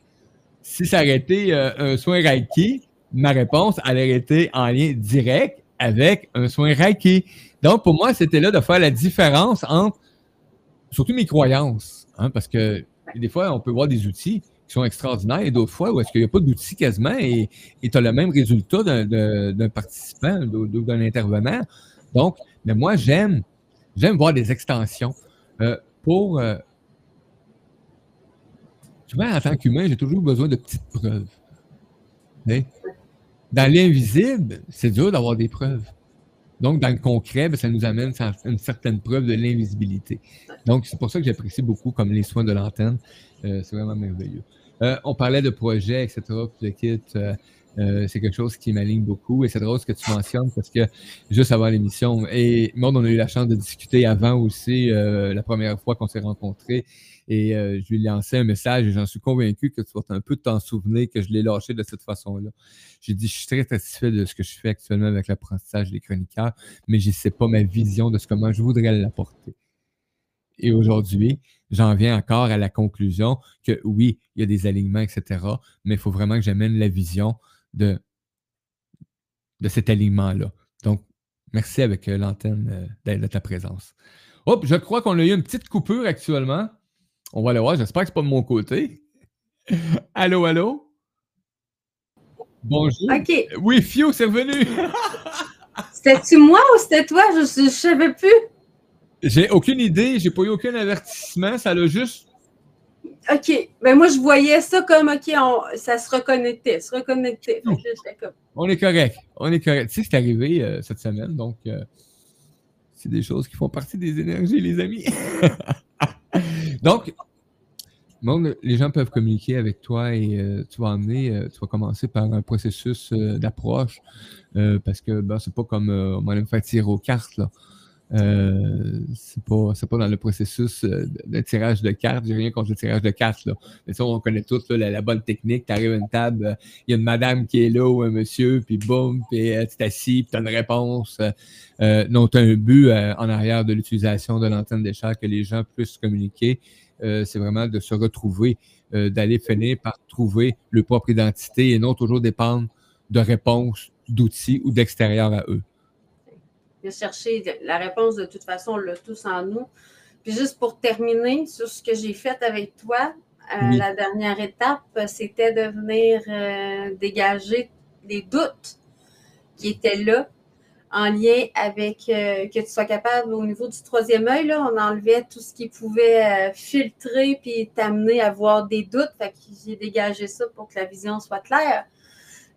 Si ça aurait été euh, un soin Reiki, ma réponse elle aurait été en lien direct avec un soin Reiki. Donc, pour moi, c'était là de faire la différence entre, surtout mes croyances, hein, parce que des fois, on peut voir des outils qui sont extraordinaires et d'autres fois où est-ce qu'il n'y a pas d'outils quasiment et tu as le même résultat d'un- participant ou d'un intervenant. Donc, mais moi, j'aime, j'aime voir des extensions. Euh, pour. euh, souvent, en tant qu'humain, j'ai toujours besoin de petites preuves. Mais dans l'invisible, c'est dur d'avoir des preuves. Donc, dans le concret, ben, ça nous amène à une certaine preuve de l'invisibilité. Donc, c'est pour ça que j'apprécie beaucoup comme les soins de l'antenne. Euh, c'est vraiment merveilleux. Euh, on parlait de projets, etc. Kit, euh, c'est quelque chose qui m'aligne beaucoup. Et c'est drôle ce que tu mentionnes parce que juste avant l'émission, et moi, on a eu la chance de discuter avant aussi, la première fois qu'on s'est rencontrés. Et euh, je lui ai lancé un message et j'en suis convaincu que tu vas un peu t'en souvenir que je l'ai lâché de cette façon-là. J'ai dit, je suis très satisfait de ce que je fais actuellement avec l'apprentissage des chroniqueurs, mais je ne sais pas ma vision de ce comment je voudrais l'apporter. Et aujourd'hui, j'en viens encore à la conclusion que oui, il y a des alignements, etc., mais il faut vraiment que j'amène la vision de, de cet alignement-là. Donc, merci avec euh, l'antenne euh, de, ta présence. Hop, je crois qu'on a eu une petite coupure actuellement. On va aller voir, j'espère que ce n'est pas de mon côté. allô, allô? Bonjour.
OK.
Oui, Fio, c'est revenu.
C'était-tu moi ou c'était toi? Je ne savais plus.
J'ai aucune idée, j'ai pas eu aucun avertissement, ça l'a juste.
OK. Ben moi, je voyais ça comme OK, on- ça se reconnectait, se reconnectait. Là, comme
On est correct, on est correct. Tu sais, c'est arrivé euh, cette semaine, donc euh, c'est des choses qui font partie des énergies, les amis. donc, les gens peuvent communiquer avec toi et euh, tu vas emmener, euh, tu vas commencer par un processus euh, d'approche parce que ben, c'est pas comme on va me faire tirer aux cartes. Là. Euh, c'est pas, pas dans le processus euh, de, tirage de cartes. J'ai rien contre le tirage de cartes. Là. Mais ça, on connaît tous là, la, bonne technique. Tu arrives à une table, euh, il y a une madame qui est là ou un monsieur, puis boum, puis euh, tu t'assis, puis tu as une réponse. Non, tu as un but en arrière de l'utilisation de l'antenne des chats que les gens puissent communiquer. C'est vraiment de se retrouver, d'aller finir par trouver leur propre identité et non toujours dépendre de réponses, d'outils ou d'extérieur à eux.
De chercher la réponse de toute façon, on l'a tous en nous. Puis juste pour terminer sur ce que j'ai fait avec toi, euh,
Oui.
la dernière étape, euh, c'était de venir euh, dégager les doutes qui étaient là en lien avec euh, que tu sois capable au niveau du troisième œil, là, on enlevait tout ce qui pouvait filtrer puis t'amener à avoir des doutes. Fait que j'ai dégagé ça pour que la vision soit claire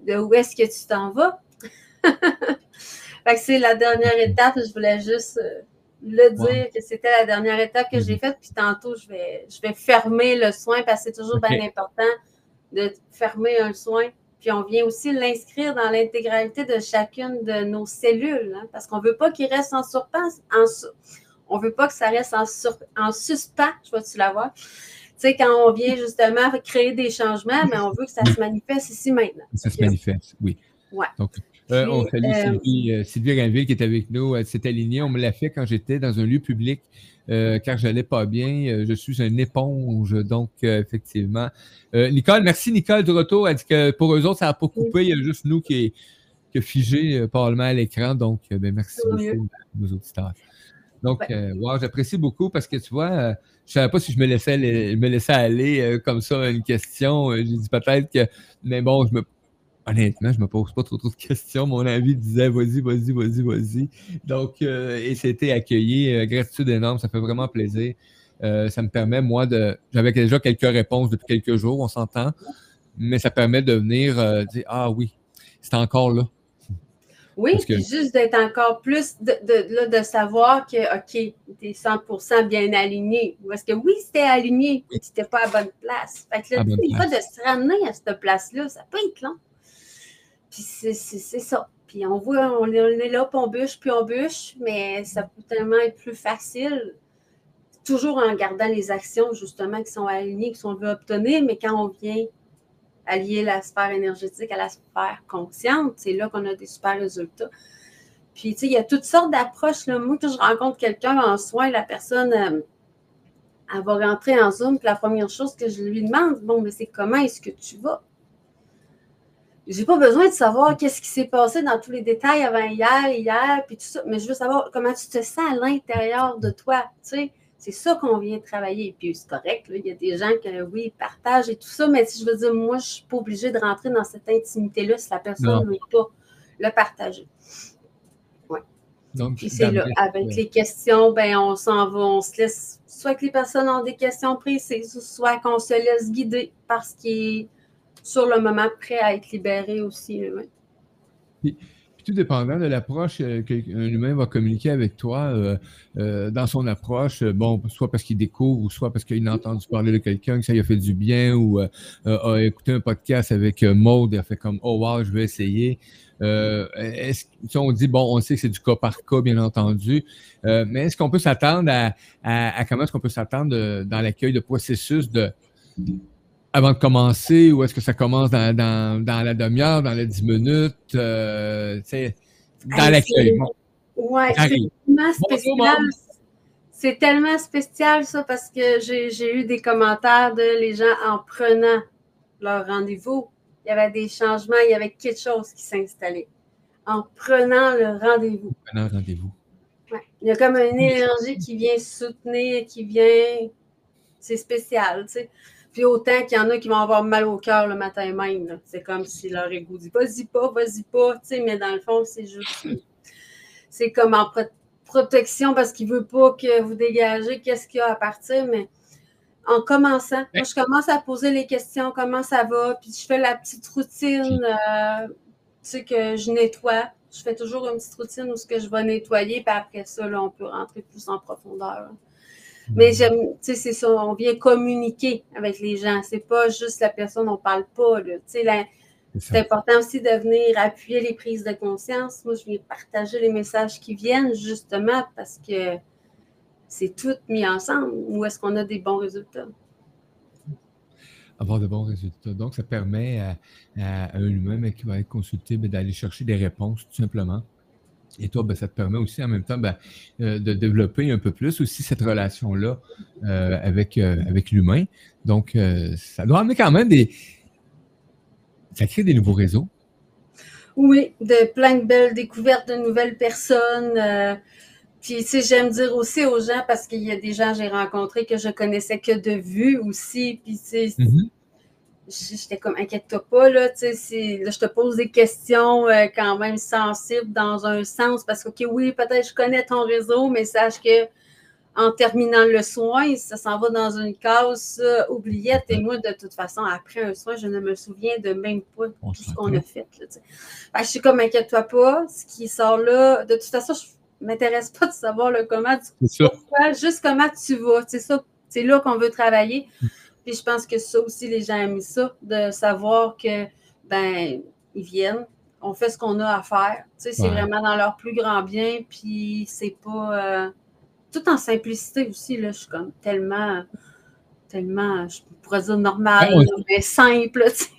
de où est-ce que tu t'en vas. Fait que c'est la dernière étape. Je voulais juste euh, le dire que c'était la dernière étape que j'ai faite. Puis tantôt, je vais, je vais fermer le soin parce que c'est toujours bien important de fermer un soin. Puis on vient aussi l'inscrire dans l'intégralité de chacune de nos cellules. hein, parce qu'on ne veut pas qu'il reste en surpasse. En, su- on ne veut pas que ça reste en, sur- en suspens. Je vais-tu l'avoir? Tu sais, quand on vient justement créer des changements, mais on veut que ça se manifeste ici maintenant.
Ça se manifeste, oui.
Ouais.
Donc, euh, on salue
euh,
Sylvie, euh, Sylvie Rainville qui est avec nous. Elle s'est alignée. On me l'a fait quand j'étais dans un lieu public, euh, car je n'allais pas bien. Je suis une éponge, donc euh, effectivement. Nicole, merci Nicole du retour. Elle dit que pour eux autres, ça n'a pas coupé. Il y a juste nous qui est, qui est figé probablement à l'écran. Donc, ben, merci beaucoup, nos auditeurs. Donc,
Ouais.
wow, j'apprécie beaucoup parce que tu vois, je ne savais pas si je me laissais aller, me laissais aller comme ça à une question. J'ai dit peut-être que, mais bon, je me Honnêtement, je me pose pas trop, trop de questions. Mon avis disait vas-y, vas-y, vas-y, vas-y. Donc, euh, et c'était accueilli. Euh, gratitude énorme, ça fait vraiment plaisir. Euh, ça me permet, moi, de. J'avais déjà quelques réponses depuis quelques jours, on s'entend, mais ça permet de venir dire Ah oui, c'est encore là.
Oui,
que-
puis juste d'être encore plus de, de, là, de savoir que, OK, tu es 100 bien aligné. Parce que oui, c'était aligné, mais tu n'étais pas à bonne place. Fait que là, des fois, de se ramener à cette place-là, ça peut être long. Puis c'est ça. Puis on voit, on, est- là, puis on bûche, puis on bûche, mais ça peut tellement être plus facile, toujours en gardant les actions, justement, qui sont alignées, qui sont veut obtenir, mais quand on vient allier la sphère énergétique à la sphère consciente, c'est là qu'on a des super résultats. Puis, tu sais, il y a toutes sortes d'approches. Moi, quand je rencontre quelqu'un en soins, la personne, euh, elle va rentrer en Zoom, puis la première chose que je lui demande, bon, mais c'est comment est-ce que tu vas? J'ai pas besoin de savoir qu'est-ce qui s'est passé dans tous les détails avant hier, hier, puis tout ça, mais je veux savoir comment tu te sens à l'intérieur de toi, tu sais. C'est ça qu'on vient travailler. Puis c'est correct, là, il y a des gens qui, oui, partagent et tout ça, mais si je veux dire, moi, je suis pas obligée de rentrer dans cette intimité-là si la personne ne veut pas le partager. Ouais.
Donc,
Puis c'est là, avec les questions, ben on s'en va, on se laisse, soit que les personnes ont des questions précises, soit qu'on se laisse guider parce qu'il est sur le moment prêt à être libéré aussi.
Puis tout dépendant de l'approche euh, qu'un humain va communiquer avec toi, euh, euh, dans son approche, bon, soit parce qu'il découvre, ou soit parce qu'il a entendu parler de quelqu'un, que ça lui a fait du bien, ou a écouté un podcast avec Maud et a fait comme Oh wow, je vais essayer. Est-ce, on dit, bon, on sait que c'est du cas par cas, bien entendu, mais est-ce qu'on peut s'attendre à, à- comment est-ce qu'on peut s'attendre dans l'accueil de processus de avant de commencer ou est-ce que ça commence? Dans, dans, dans la demi-heure, dans les 10 minutes, euh, dans l'accueil? Bon,
Ouais, c'est tellement spécial. C'est tellement spécial ça parce que j'ai eu des commentaires de les gens en prenant leur rendez-vous. Il y avait des changements, il y avait quelque chose qui s'installait. En prenant le rendez-vous.
maintenant, rendez-vous.
Ouais. Il y a comme une énergie qui vient soutenir, qui vient. C'est spécial, tu sais. Puis autant qu'il y en a qui vont avoir mal au cœur le matin même. C'est comme si leur égout dit vas-y pas, vas-y pas, tu sais, mais dans le fond, c'est juste. C'est comme en pro- protection parce qu'il veut pas que vous dégagez qu'est-ce qu'il y a à partir, mais en commençant, moi, je commence à poser les questions, comment ça va, puis je fais la petite routine, euh, tu sais, que je nettoie. Je fais toujours une petite routine où ce que je vais nettoyer, puis après ça, là, on peut rentrer plus en profondeur. Mais j'aime, tu sais, c'est ça, on vient communiquer avec les gens. C'est pas juste la personne, on parle pas, là. Tu sais,
C'est
important aussi de venir appuyer les prises de conscience. Moi, je viens partager les messages qui viennent, justement, parce que c'est tout mis ensemble. Où est-ce qu'on a des bons résultats?
Avoir de bons résultats. Donc, ça permet à, à un humain mais qui va être consulté ben, d'aller chercher des réponses, tout simplement. Et toi, ben, ça te permet aussi en même temps ben, euh, de développer un peu plus aussi cette relation-là euh, avec, euh, avec l'humain. Donc, ça doit amener quand même des. Ça crée des nouveaux réseaux.
Oui, de plein de belles découvertes de nouvelles personnes. puis, tu sais, j'aime dire aussi aux gens, parce qu'il y a des gens que j'ai rencontrés que je connaissais que de vue aussi. Puis, tu sais,
Mhm.
J'étais comme, inquiète-toi pas, là, tu sais, là, je te pose des questions euh, quand même sensibles dans un sens, parce que, OK, oui, peut-être je connais ton réseau, mais sache que en terminant le soin, ça s'en va dans une case ça, oubliette. Et moi, de toute façon, après un soin, je ne me souviens de même pas
On
tout ce qu'on a fait. Là, je suis comme, inquiète-toi pas, ce qui sort là, de toute façon, je ne m'intéresse pas de savoir le comment tu pourquoi, juste comment tu vas. C'est ça, c'est là qu'on veut travailler. Puis je pense que ça aussi, les gens aiment ça, de savoir que, ben, ils viennent, on fait ce qu'on a à faire. Tu sais, c'est
Ouais.
vraiment dans leur plus grand bien, puis c'est pas. euh, tout en simplicité aussi, là, je suis comme tellement, tellement, je pourrais dire normal,
Ouais,
mais simple, tu sais.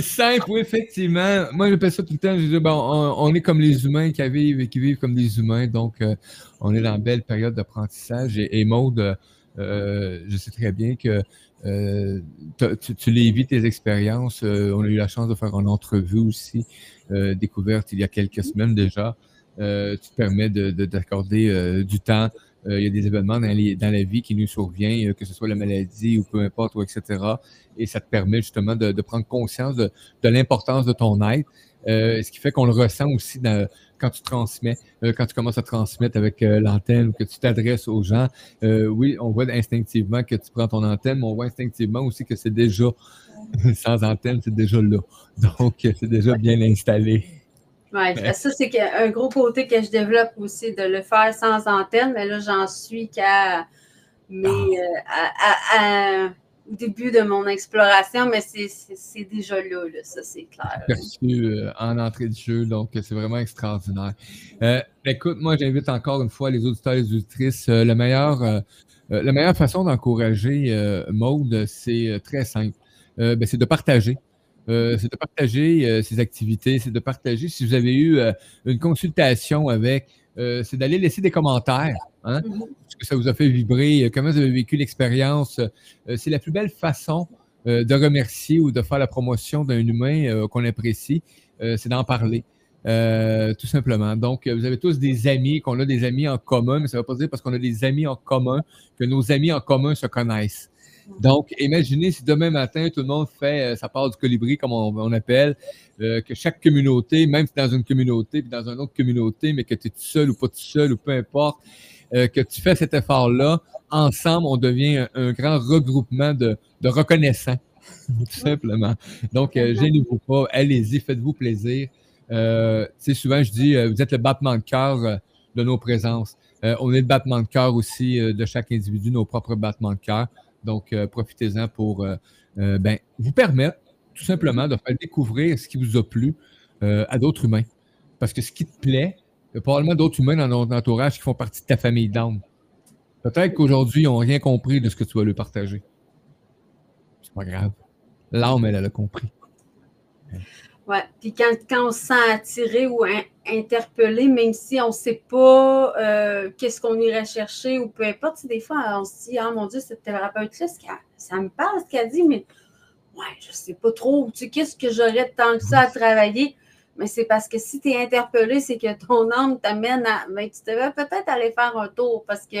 Simple, oui, effectivement. Moi, j'appelle ça tout le temps. Je dis, bon, on, on est comme les humains qui vivent et qui vivent comme des humains. Donc, euh, on est dans une belle période d'apprentissage. Et, et Maude, euh, je sais très bien que euh, tu, tu les vis, tes expériences. Euh, on a eu la chance de faire une entrevue aussi, euh, découverte il y a quelques semaines déjà. Euh, tu te permets de, de- d'accorder euh, du temps. Euh, il y a des événements dans, les- dans la vie qui nous surviennent, euh, que ce soit la maladie ou peu importe, ou etc. Et ça te permet justement de, de prendre conscience de, de l'importance de ton être. Euh, ce qui fait qu'on le ressent aussi dans- quand tu transmets, euh, quand tu commences à transmettre avec euh, l'antenne ou que tu t'adresses aux gens. Oui, on voit instinctivement que tu prends ton antenne, mais on voit instinctivement aussi que c'est déjà sans antenne, c'est déjà là. Donc, c'est déjà bien installé.
Ouais, ça, c'est un gros côté que je développe aussi, de le faire sans antenne, mais là, j'en suis qu'à euh, à- à- à- au début de mon exploration, mais c'est- déjà là, là, ça, c'est clair.
perçu euh, en entrée de jeu, donc euh, c'est vraiment extraordinaire. Euh, écoute, moi j'invite encore une fois les auditeurs et les auditrices. la meilleure façon d'encourager Maude, c'est très simple. Ben, c'est de partager. C'est de partager ses activités, c'est de partager si vous avez eu une consultation avec, c'est d'aller laisser des commentaires. Hein?
Mhm.
ce que ça vous a fait vibrer, euh, comment vous avez vécu l'expérience? Euh, c'est la plus belle façon euh, de remercier ou de faire la promotion d'un humain qu'on apprécie, c'est d'en parler. Euh, tout simplement. Donc, vous avez tous des amis, qu'on a des amis en commun, mais ça ne veut pas dire parce qu'on a des amis en commun que nos amis en commun se connaissent. Donc, imaginez si demain matin, tout le monde fait euh, sa part du colibri, comme on, on appelle, euh, que chaque communauté, même si dans une communauté, puis dans une autre communauté, mais que tu es tout seul ou pas tout seul, ou peu importe, euh, que tu fais cet effort-là, ensemble, on devient un, un grand regroupement de, de reconnaissants, tout simplement. Donc, euh, gênez-vous pas, allez-y, faites-vous plaisir. Euh, tu sais, souvent, je dis, euh, vous êtes le battement de cœur euh, de nos présences. On est le battement de cœur aussi de chaque individu, nos propres battements de cœur. Donc, profitez-en pour ben, vous permettre tout simplement de faire découvrir ce qui vous a plu à d'autres humains. Parce que ce qui te plaît, il y a probablement d'autres humains dans notre entourage qui font partie de ta famille d'âme. Peut-être qu'aujourd'hui, ils n'ont rien compris de ce que tu vas leur partager. C'est pas grave. L'âme, elle, elle a compris.
Ouais. Puis quand, quand on se sent attiré ou in- interpellé, même si on ne sait pas euh, qu'est-ce qu'on irait chercher ou peu importe, des fois, on se dit, ah mon Dieu, cette thérapeute-là, ça me parle ce qu'elle dit, mais ouais, je sais pas trop. Tu sais, qu'est-ce que j'aurais de tant que ça à travailler? Mais c'est parce que si tu es interpellé, c'est que ton âme t'amène à. Mais tu devais peut-être aller faire un tour parce que,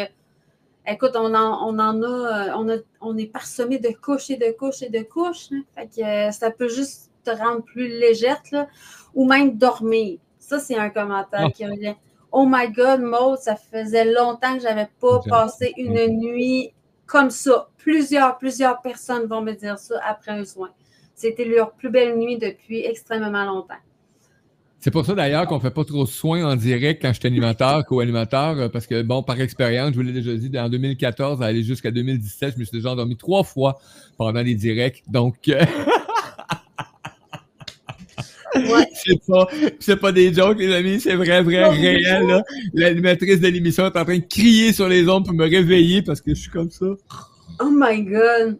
écoute, on en, on en a, euh, on a, on est parsemé de couches et de couches et de couches. hein. Fait que euh, ça peut juste te rendre plus légère, là, ou même dormir. Ça, c'est un commentaire qui revient. Oh my God, Maud, ça faisait longtemps que j'avais pas passé une nuit comme ça. Plusieurs, plusieurs personnes vont me dire ça après un soin. C'était leur plus belle nuit depuis extrêmement longtemps.
C'est pour ça d'ailleurs qu'on fait pas trop de soins en direct quand je suis animateur, co-animateur, euh, parce que bon, par expérience, je vous l'ai déjà dit, en 2014 à aller jusqu'à 2017, je me suis déjà endormi trois fois pendant les directs. Donc, euh,
Ouais.
c'est pas, c'est pas des jokes, les amis, c'est vrai, vrai,
Non,
réel. là. L'animatrice de l'émission est en train de crier sur les ondes pour me réveiller parce que je suis comme ça.
Oh my God!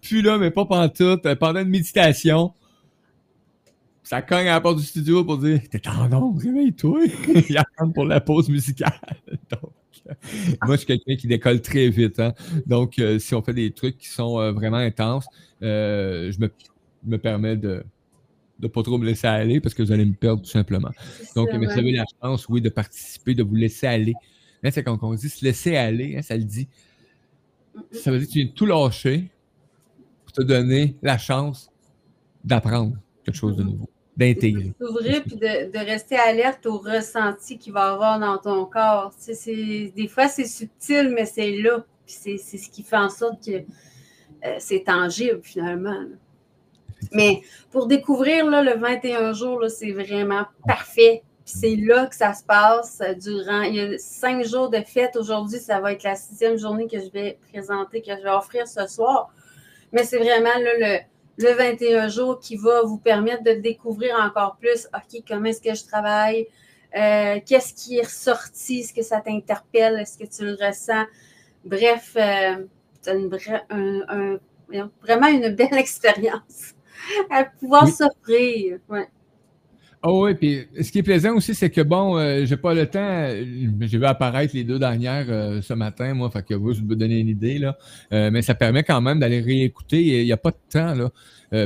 Puis là, mais pas pantoute, euh, pendant une méditation. Ça cogne à la porte du studio pour dire T'es en onde, réveille-toi. Il attend pour la pause musicale. Donc, euh, moi, je suis quelqu'un qui décolle très vite. hein. Donc, euh, si on fait des trucs qui sont euh, vraiment intenses, euh, je me, me permets de ne pas trop me laisser aller parce que vous allez me perdre tout simplement. Donc, mais vous avez la chance, oui, de participer, de vous laisser aller. Là, c'est quand on dit se laisser aller, hein, ça le dit. Ça veut dire que tu viens de tout lâcher pour te donner la chance d'apprendre quelque chose de nouveau, d'intégrer.
S'ouvrir puis de, rester alerte au ressenti qu'il va avoir dans ton corps. Des fois, c'est subtil, mais c'est là. Puis c'est ce qui fait en sorte que euh, c'est tangible finalement. Mais pour découvrir là, le 21 jours, c'est vraiment parfait. C'est là que ça se passe durant. Il y a cinq jours de fête. Aujourd'hui, ça va être la sixième journée que je vais présenter, que je vais offrir ce soir. Mais c'est vraiment là, le, le 21 jours qui va vous permettre de découvrir encore plus, OK, comment est-ce que je travaille, euh, qu'est-ce qui est ressorti, est-ce que ça t'interpelle, est-ce que tu le ressens? Bref, euh, c'est une un- un- vraiment une belle expérience à pouvoir
Oui.
s'offrir. Ouais.
Oh oui, puis ce qui est plaisant aussi, c'est que bon, euh, j'ai pas le temps. euh, J'ai vu apparaître les deux dernières euh, ce matin, moi, fait que vous, je vais vous donner une idée, là. Euh, mais ça permet quand même d'aller réécouter. Il n'y a pas de temps, là.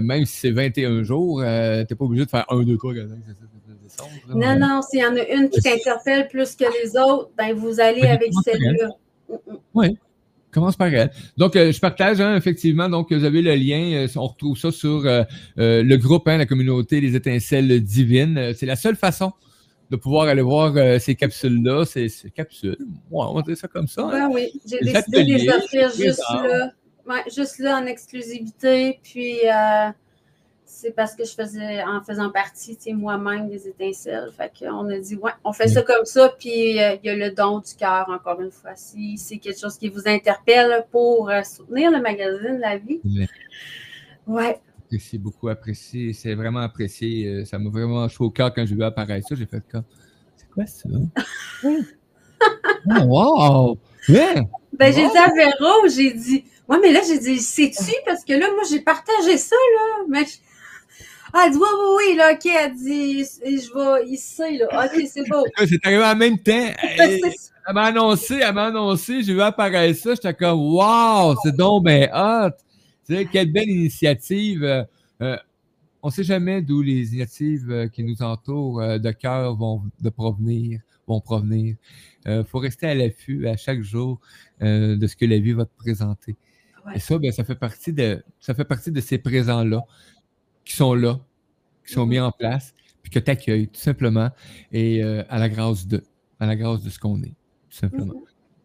Même si c'est 21 jours, euh, t'es pas obligé de faire 1, 2, 3, 4, 5, 6, 7, 8, 9, 10, 11. là.
Non, non, s'il y en a une qui t'interpelle plus que les autres, ben vous allez
Oui,
avec celle-là. Mm.
Commence par elle. Donc, euh, je partage, hein, effectivement, donc vous avez le lien, euh, on retrouve ça sur euh, le groupe, hein, la communauté des étincelles divines. C'est la seule façon de pouvoir aller voir ces capsules-là. Ces, ces capsules, ouais, on va dire ça comme ça. hein.
Ben oui, j'ai
Les
décidé de les offrir
les
juste là. Ouais, juste là en exclusivité. Puis c'est parce que je faisais en faisant partie, tu sais, moi-même des étincelles. Fait qu'on a dit ouais, on fait ça comme ça. Puis euh, il y a le don du cœur, encore une fois. Si c'est quelque chose qui vous interpelle pour euh, soutenir le magazine La Vie. Ouais.
Apprécié, beaucoup apprécié. C'est vraiment apprécié. Euh, Ça m'a vraiment chaud au cœur quand j'ai vu apparaître ça. J'ai fait comme, c'est quoi ça? oh, wow! Ouais!
Ben, j'ai dit à Véro, j'ai dit, ouais, mais là, j'ai dit, sais-tu? Parce que là, moi, j'ai partagé ça, là. Mais je- Ah, elle dit, oui, oui, oui, là, OK. Elle dit, je vais, sait, là. OK, c'est beau.
C'est arrivé en même temps. Elle elle m'a annoncé, elle m'a annoncé, j'ai vu apparaître ça. J'étais comme, wow! C'est donc ben hot! Tu sais, quelle belle initiative. Euh, euh, on ne sait jamais d'où les initiatives euh, qui nous entourent euh, de cœur vont de provenir, vont provenir. Il faut rester à l'affût à chaque jour de ce que la vie va te présenter.
Ouais.
Et ça, ben, ça fait partie de, ça fait partie de ces présents-là qui sont là, qui sont
Mhm.
mis en place, puis que tu accueilles tout simplement, et euh, à la grâce de, à la grâce de ce qu'on est, tout simplement.
Mhm.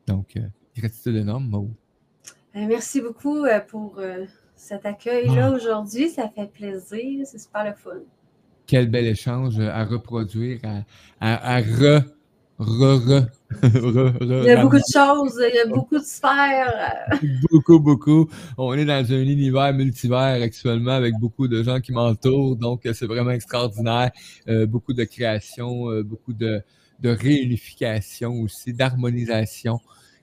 Donc, euh, gratitude énorme, Maud?
Euh, Merci beaucoup euh, pour euh, cet accueil-là
Ah.
aujourd'hui. Ça fait plaisir. C'est super le fun.
Quel bel échange à reproduire, à, à, à re, re, re, re, re-
Il y a beaucoup de choses, il y a beaucoup de sphères.
beaucoup, beaucoup. On est dans un univers multivers actuellement avec beaucoup de gens qui m'entourent, donc euh, c'est vraiment extraordinaire. Euh, beaucoup de création, euh, beaucoup de, de réunification aussi, d'harmonisation.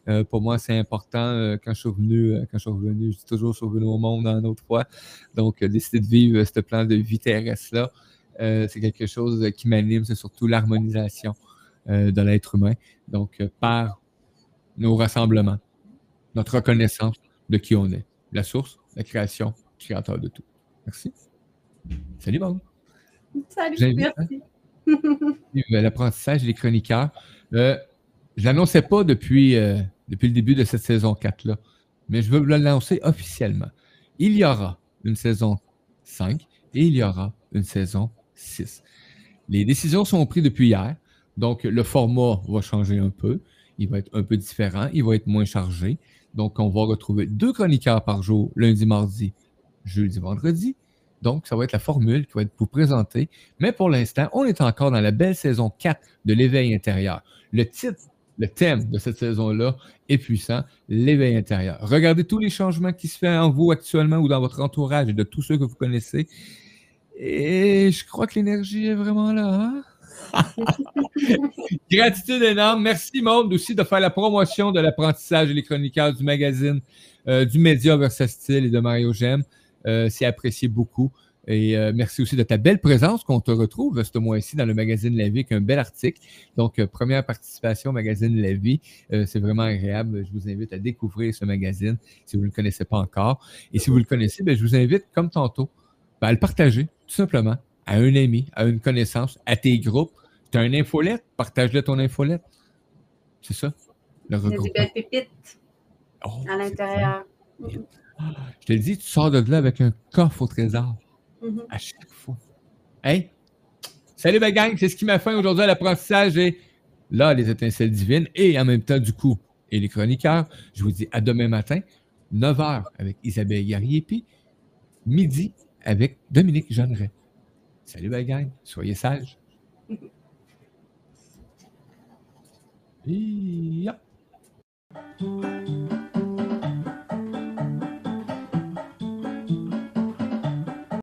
Euh, pour moi, c'est important quand je suis revenu, quand je suis revenu, je dis toujours, je suis revenu au monde en autre fois. Donc, décider de vivre ce plan de vie terrestre-là, c'est quelque chose qui m'anime, c'est surtout l'harmonisation de l'être humain. Donc, euh, par nos rassemblements, notre reconnaissance de qui on est. La source, la création, le créateur de tout. Merci. Salut, Maud.
Salut, merci.
Euh, L'apprentissage des chroniqueurs. Euh, je l'annonçais pas depuis, euh, depuis le début de cette saison 4-là, mais je veux l'annoncer officiellement. Il y aura une saison 5 et il y aura une saison 6. Les décisions sont prises depuis hier, donc le format va changer un peu. Il va être un peu différent, il va être moins chargé. Donc, on va retrouver deux chroniqueurs par jour, lundi, mardi, jeudi, vendredi. Donc, ça va être la formule qui va être pour présenter. Mais pour l'instant, on est encore dans la belle saison 4 de l'éveil intérieur. Le titre, le thème de cette saison-là est puissant, l'éveil intérieur. Regardez tous les changements qui se font en vous actuellement ou dans votre entourage et de tous ceux que vous connaissez. Et je crois que l'énergie est vraiment là. hein? Gratitude énorme. Merci, Monde, aussi de faire la promotion de l'apprentissage et les chroniqueurs du magazine euh, du Média Versatile et de Mario Gem. Euh, C'est apprécié beaucoup. Et euh, merci aussi de ta belle présence qu'on te retrouve ce mois-ci dans le magazine La Vie avec un bel article. Donc, première participation au magazine La Vie. C'est vraiment agréable. Je vous invite à découvrir ce magazine si vous ne le connaissez pas encore. Et si vous le connaissez, ben, je vous invite, comme tantôt, ben, à le partager, tout simplement, à un ami, à une connaissance, à tes groupes. Tu as une infolette, partage-le ton infolette. C'est ça, le
Il y a des belles pépites
Oh,
à l'intérieur.
Je te le dis, tu sors de là avec un coffre au trésor
Mhm.
à chaque fois. Hey! Salut, ma gang! C'est ce qui m'a fait aujourd'hui à l'apprentissage et là, les étincelles divines et en même temps, du coup, et les chroniqueurs. Je vous dis à demain matin, 9h avec Isabelle puis midi avec Dominique Jeanneret. Salut, ma gang! Soyez sages! Ya.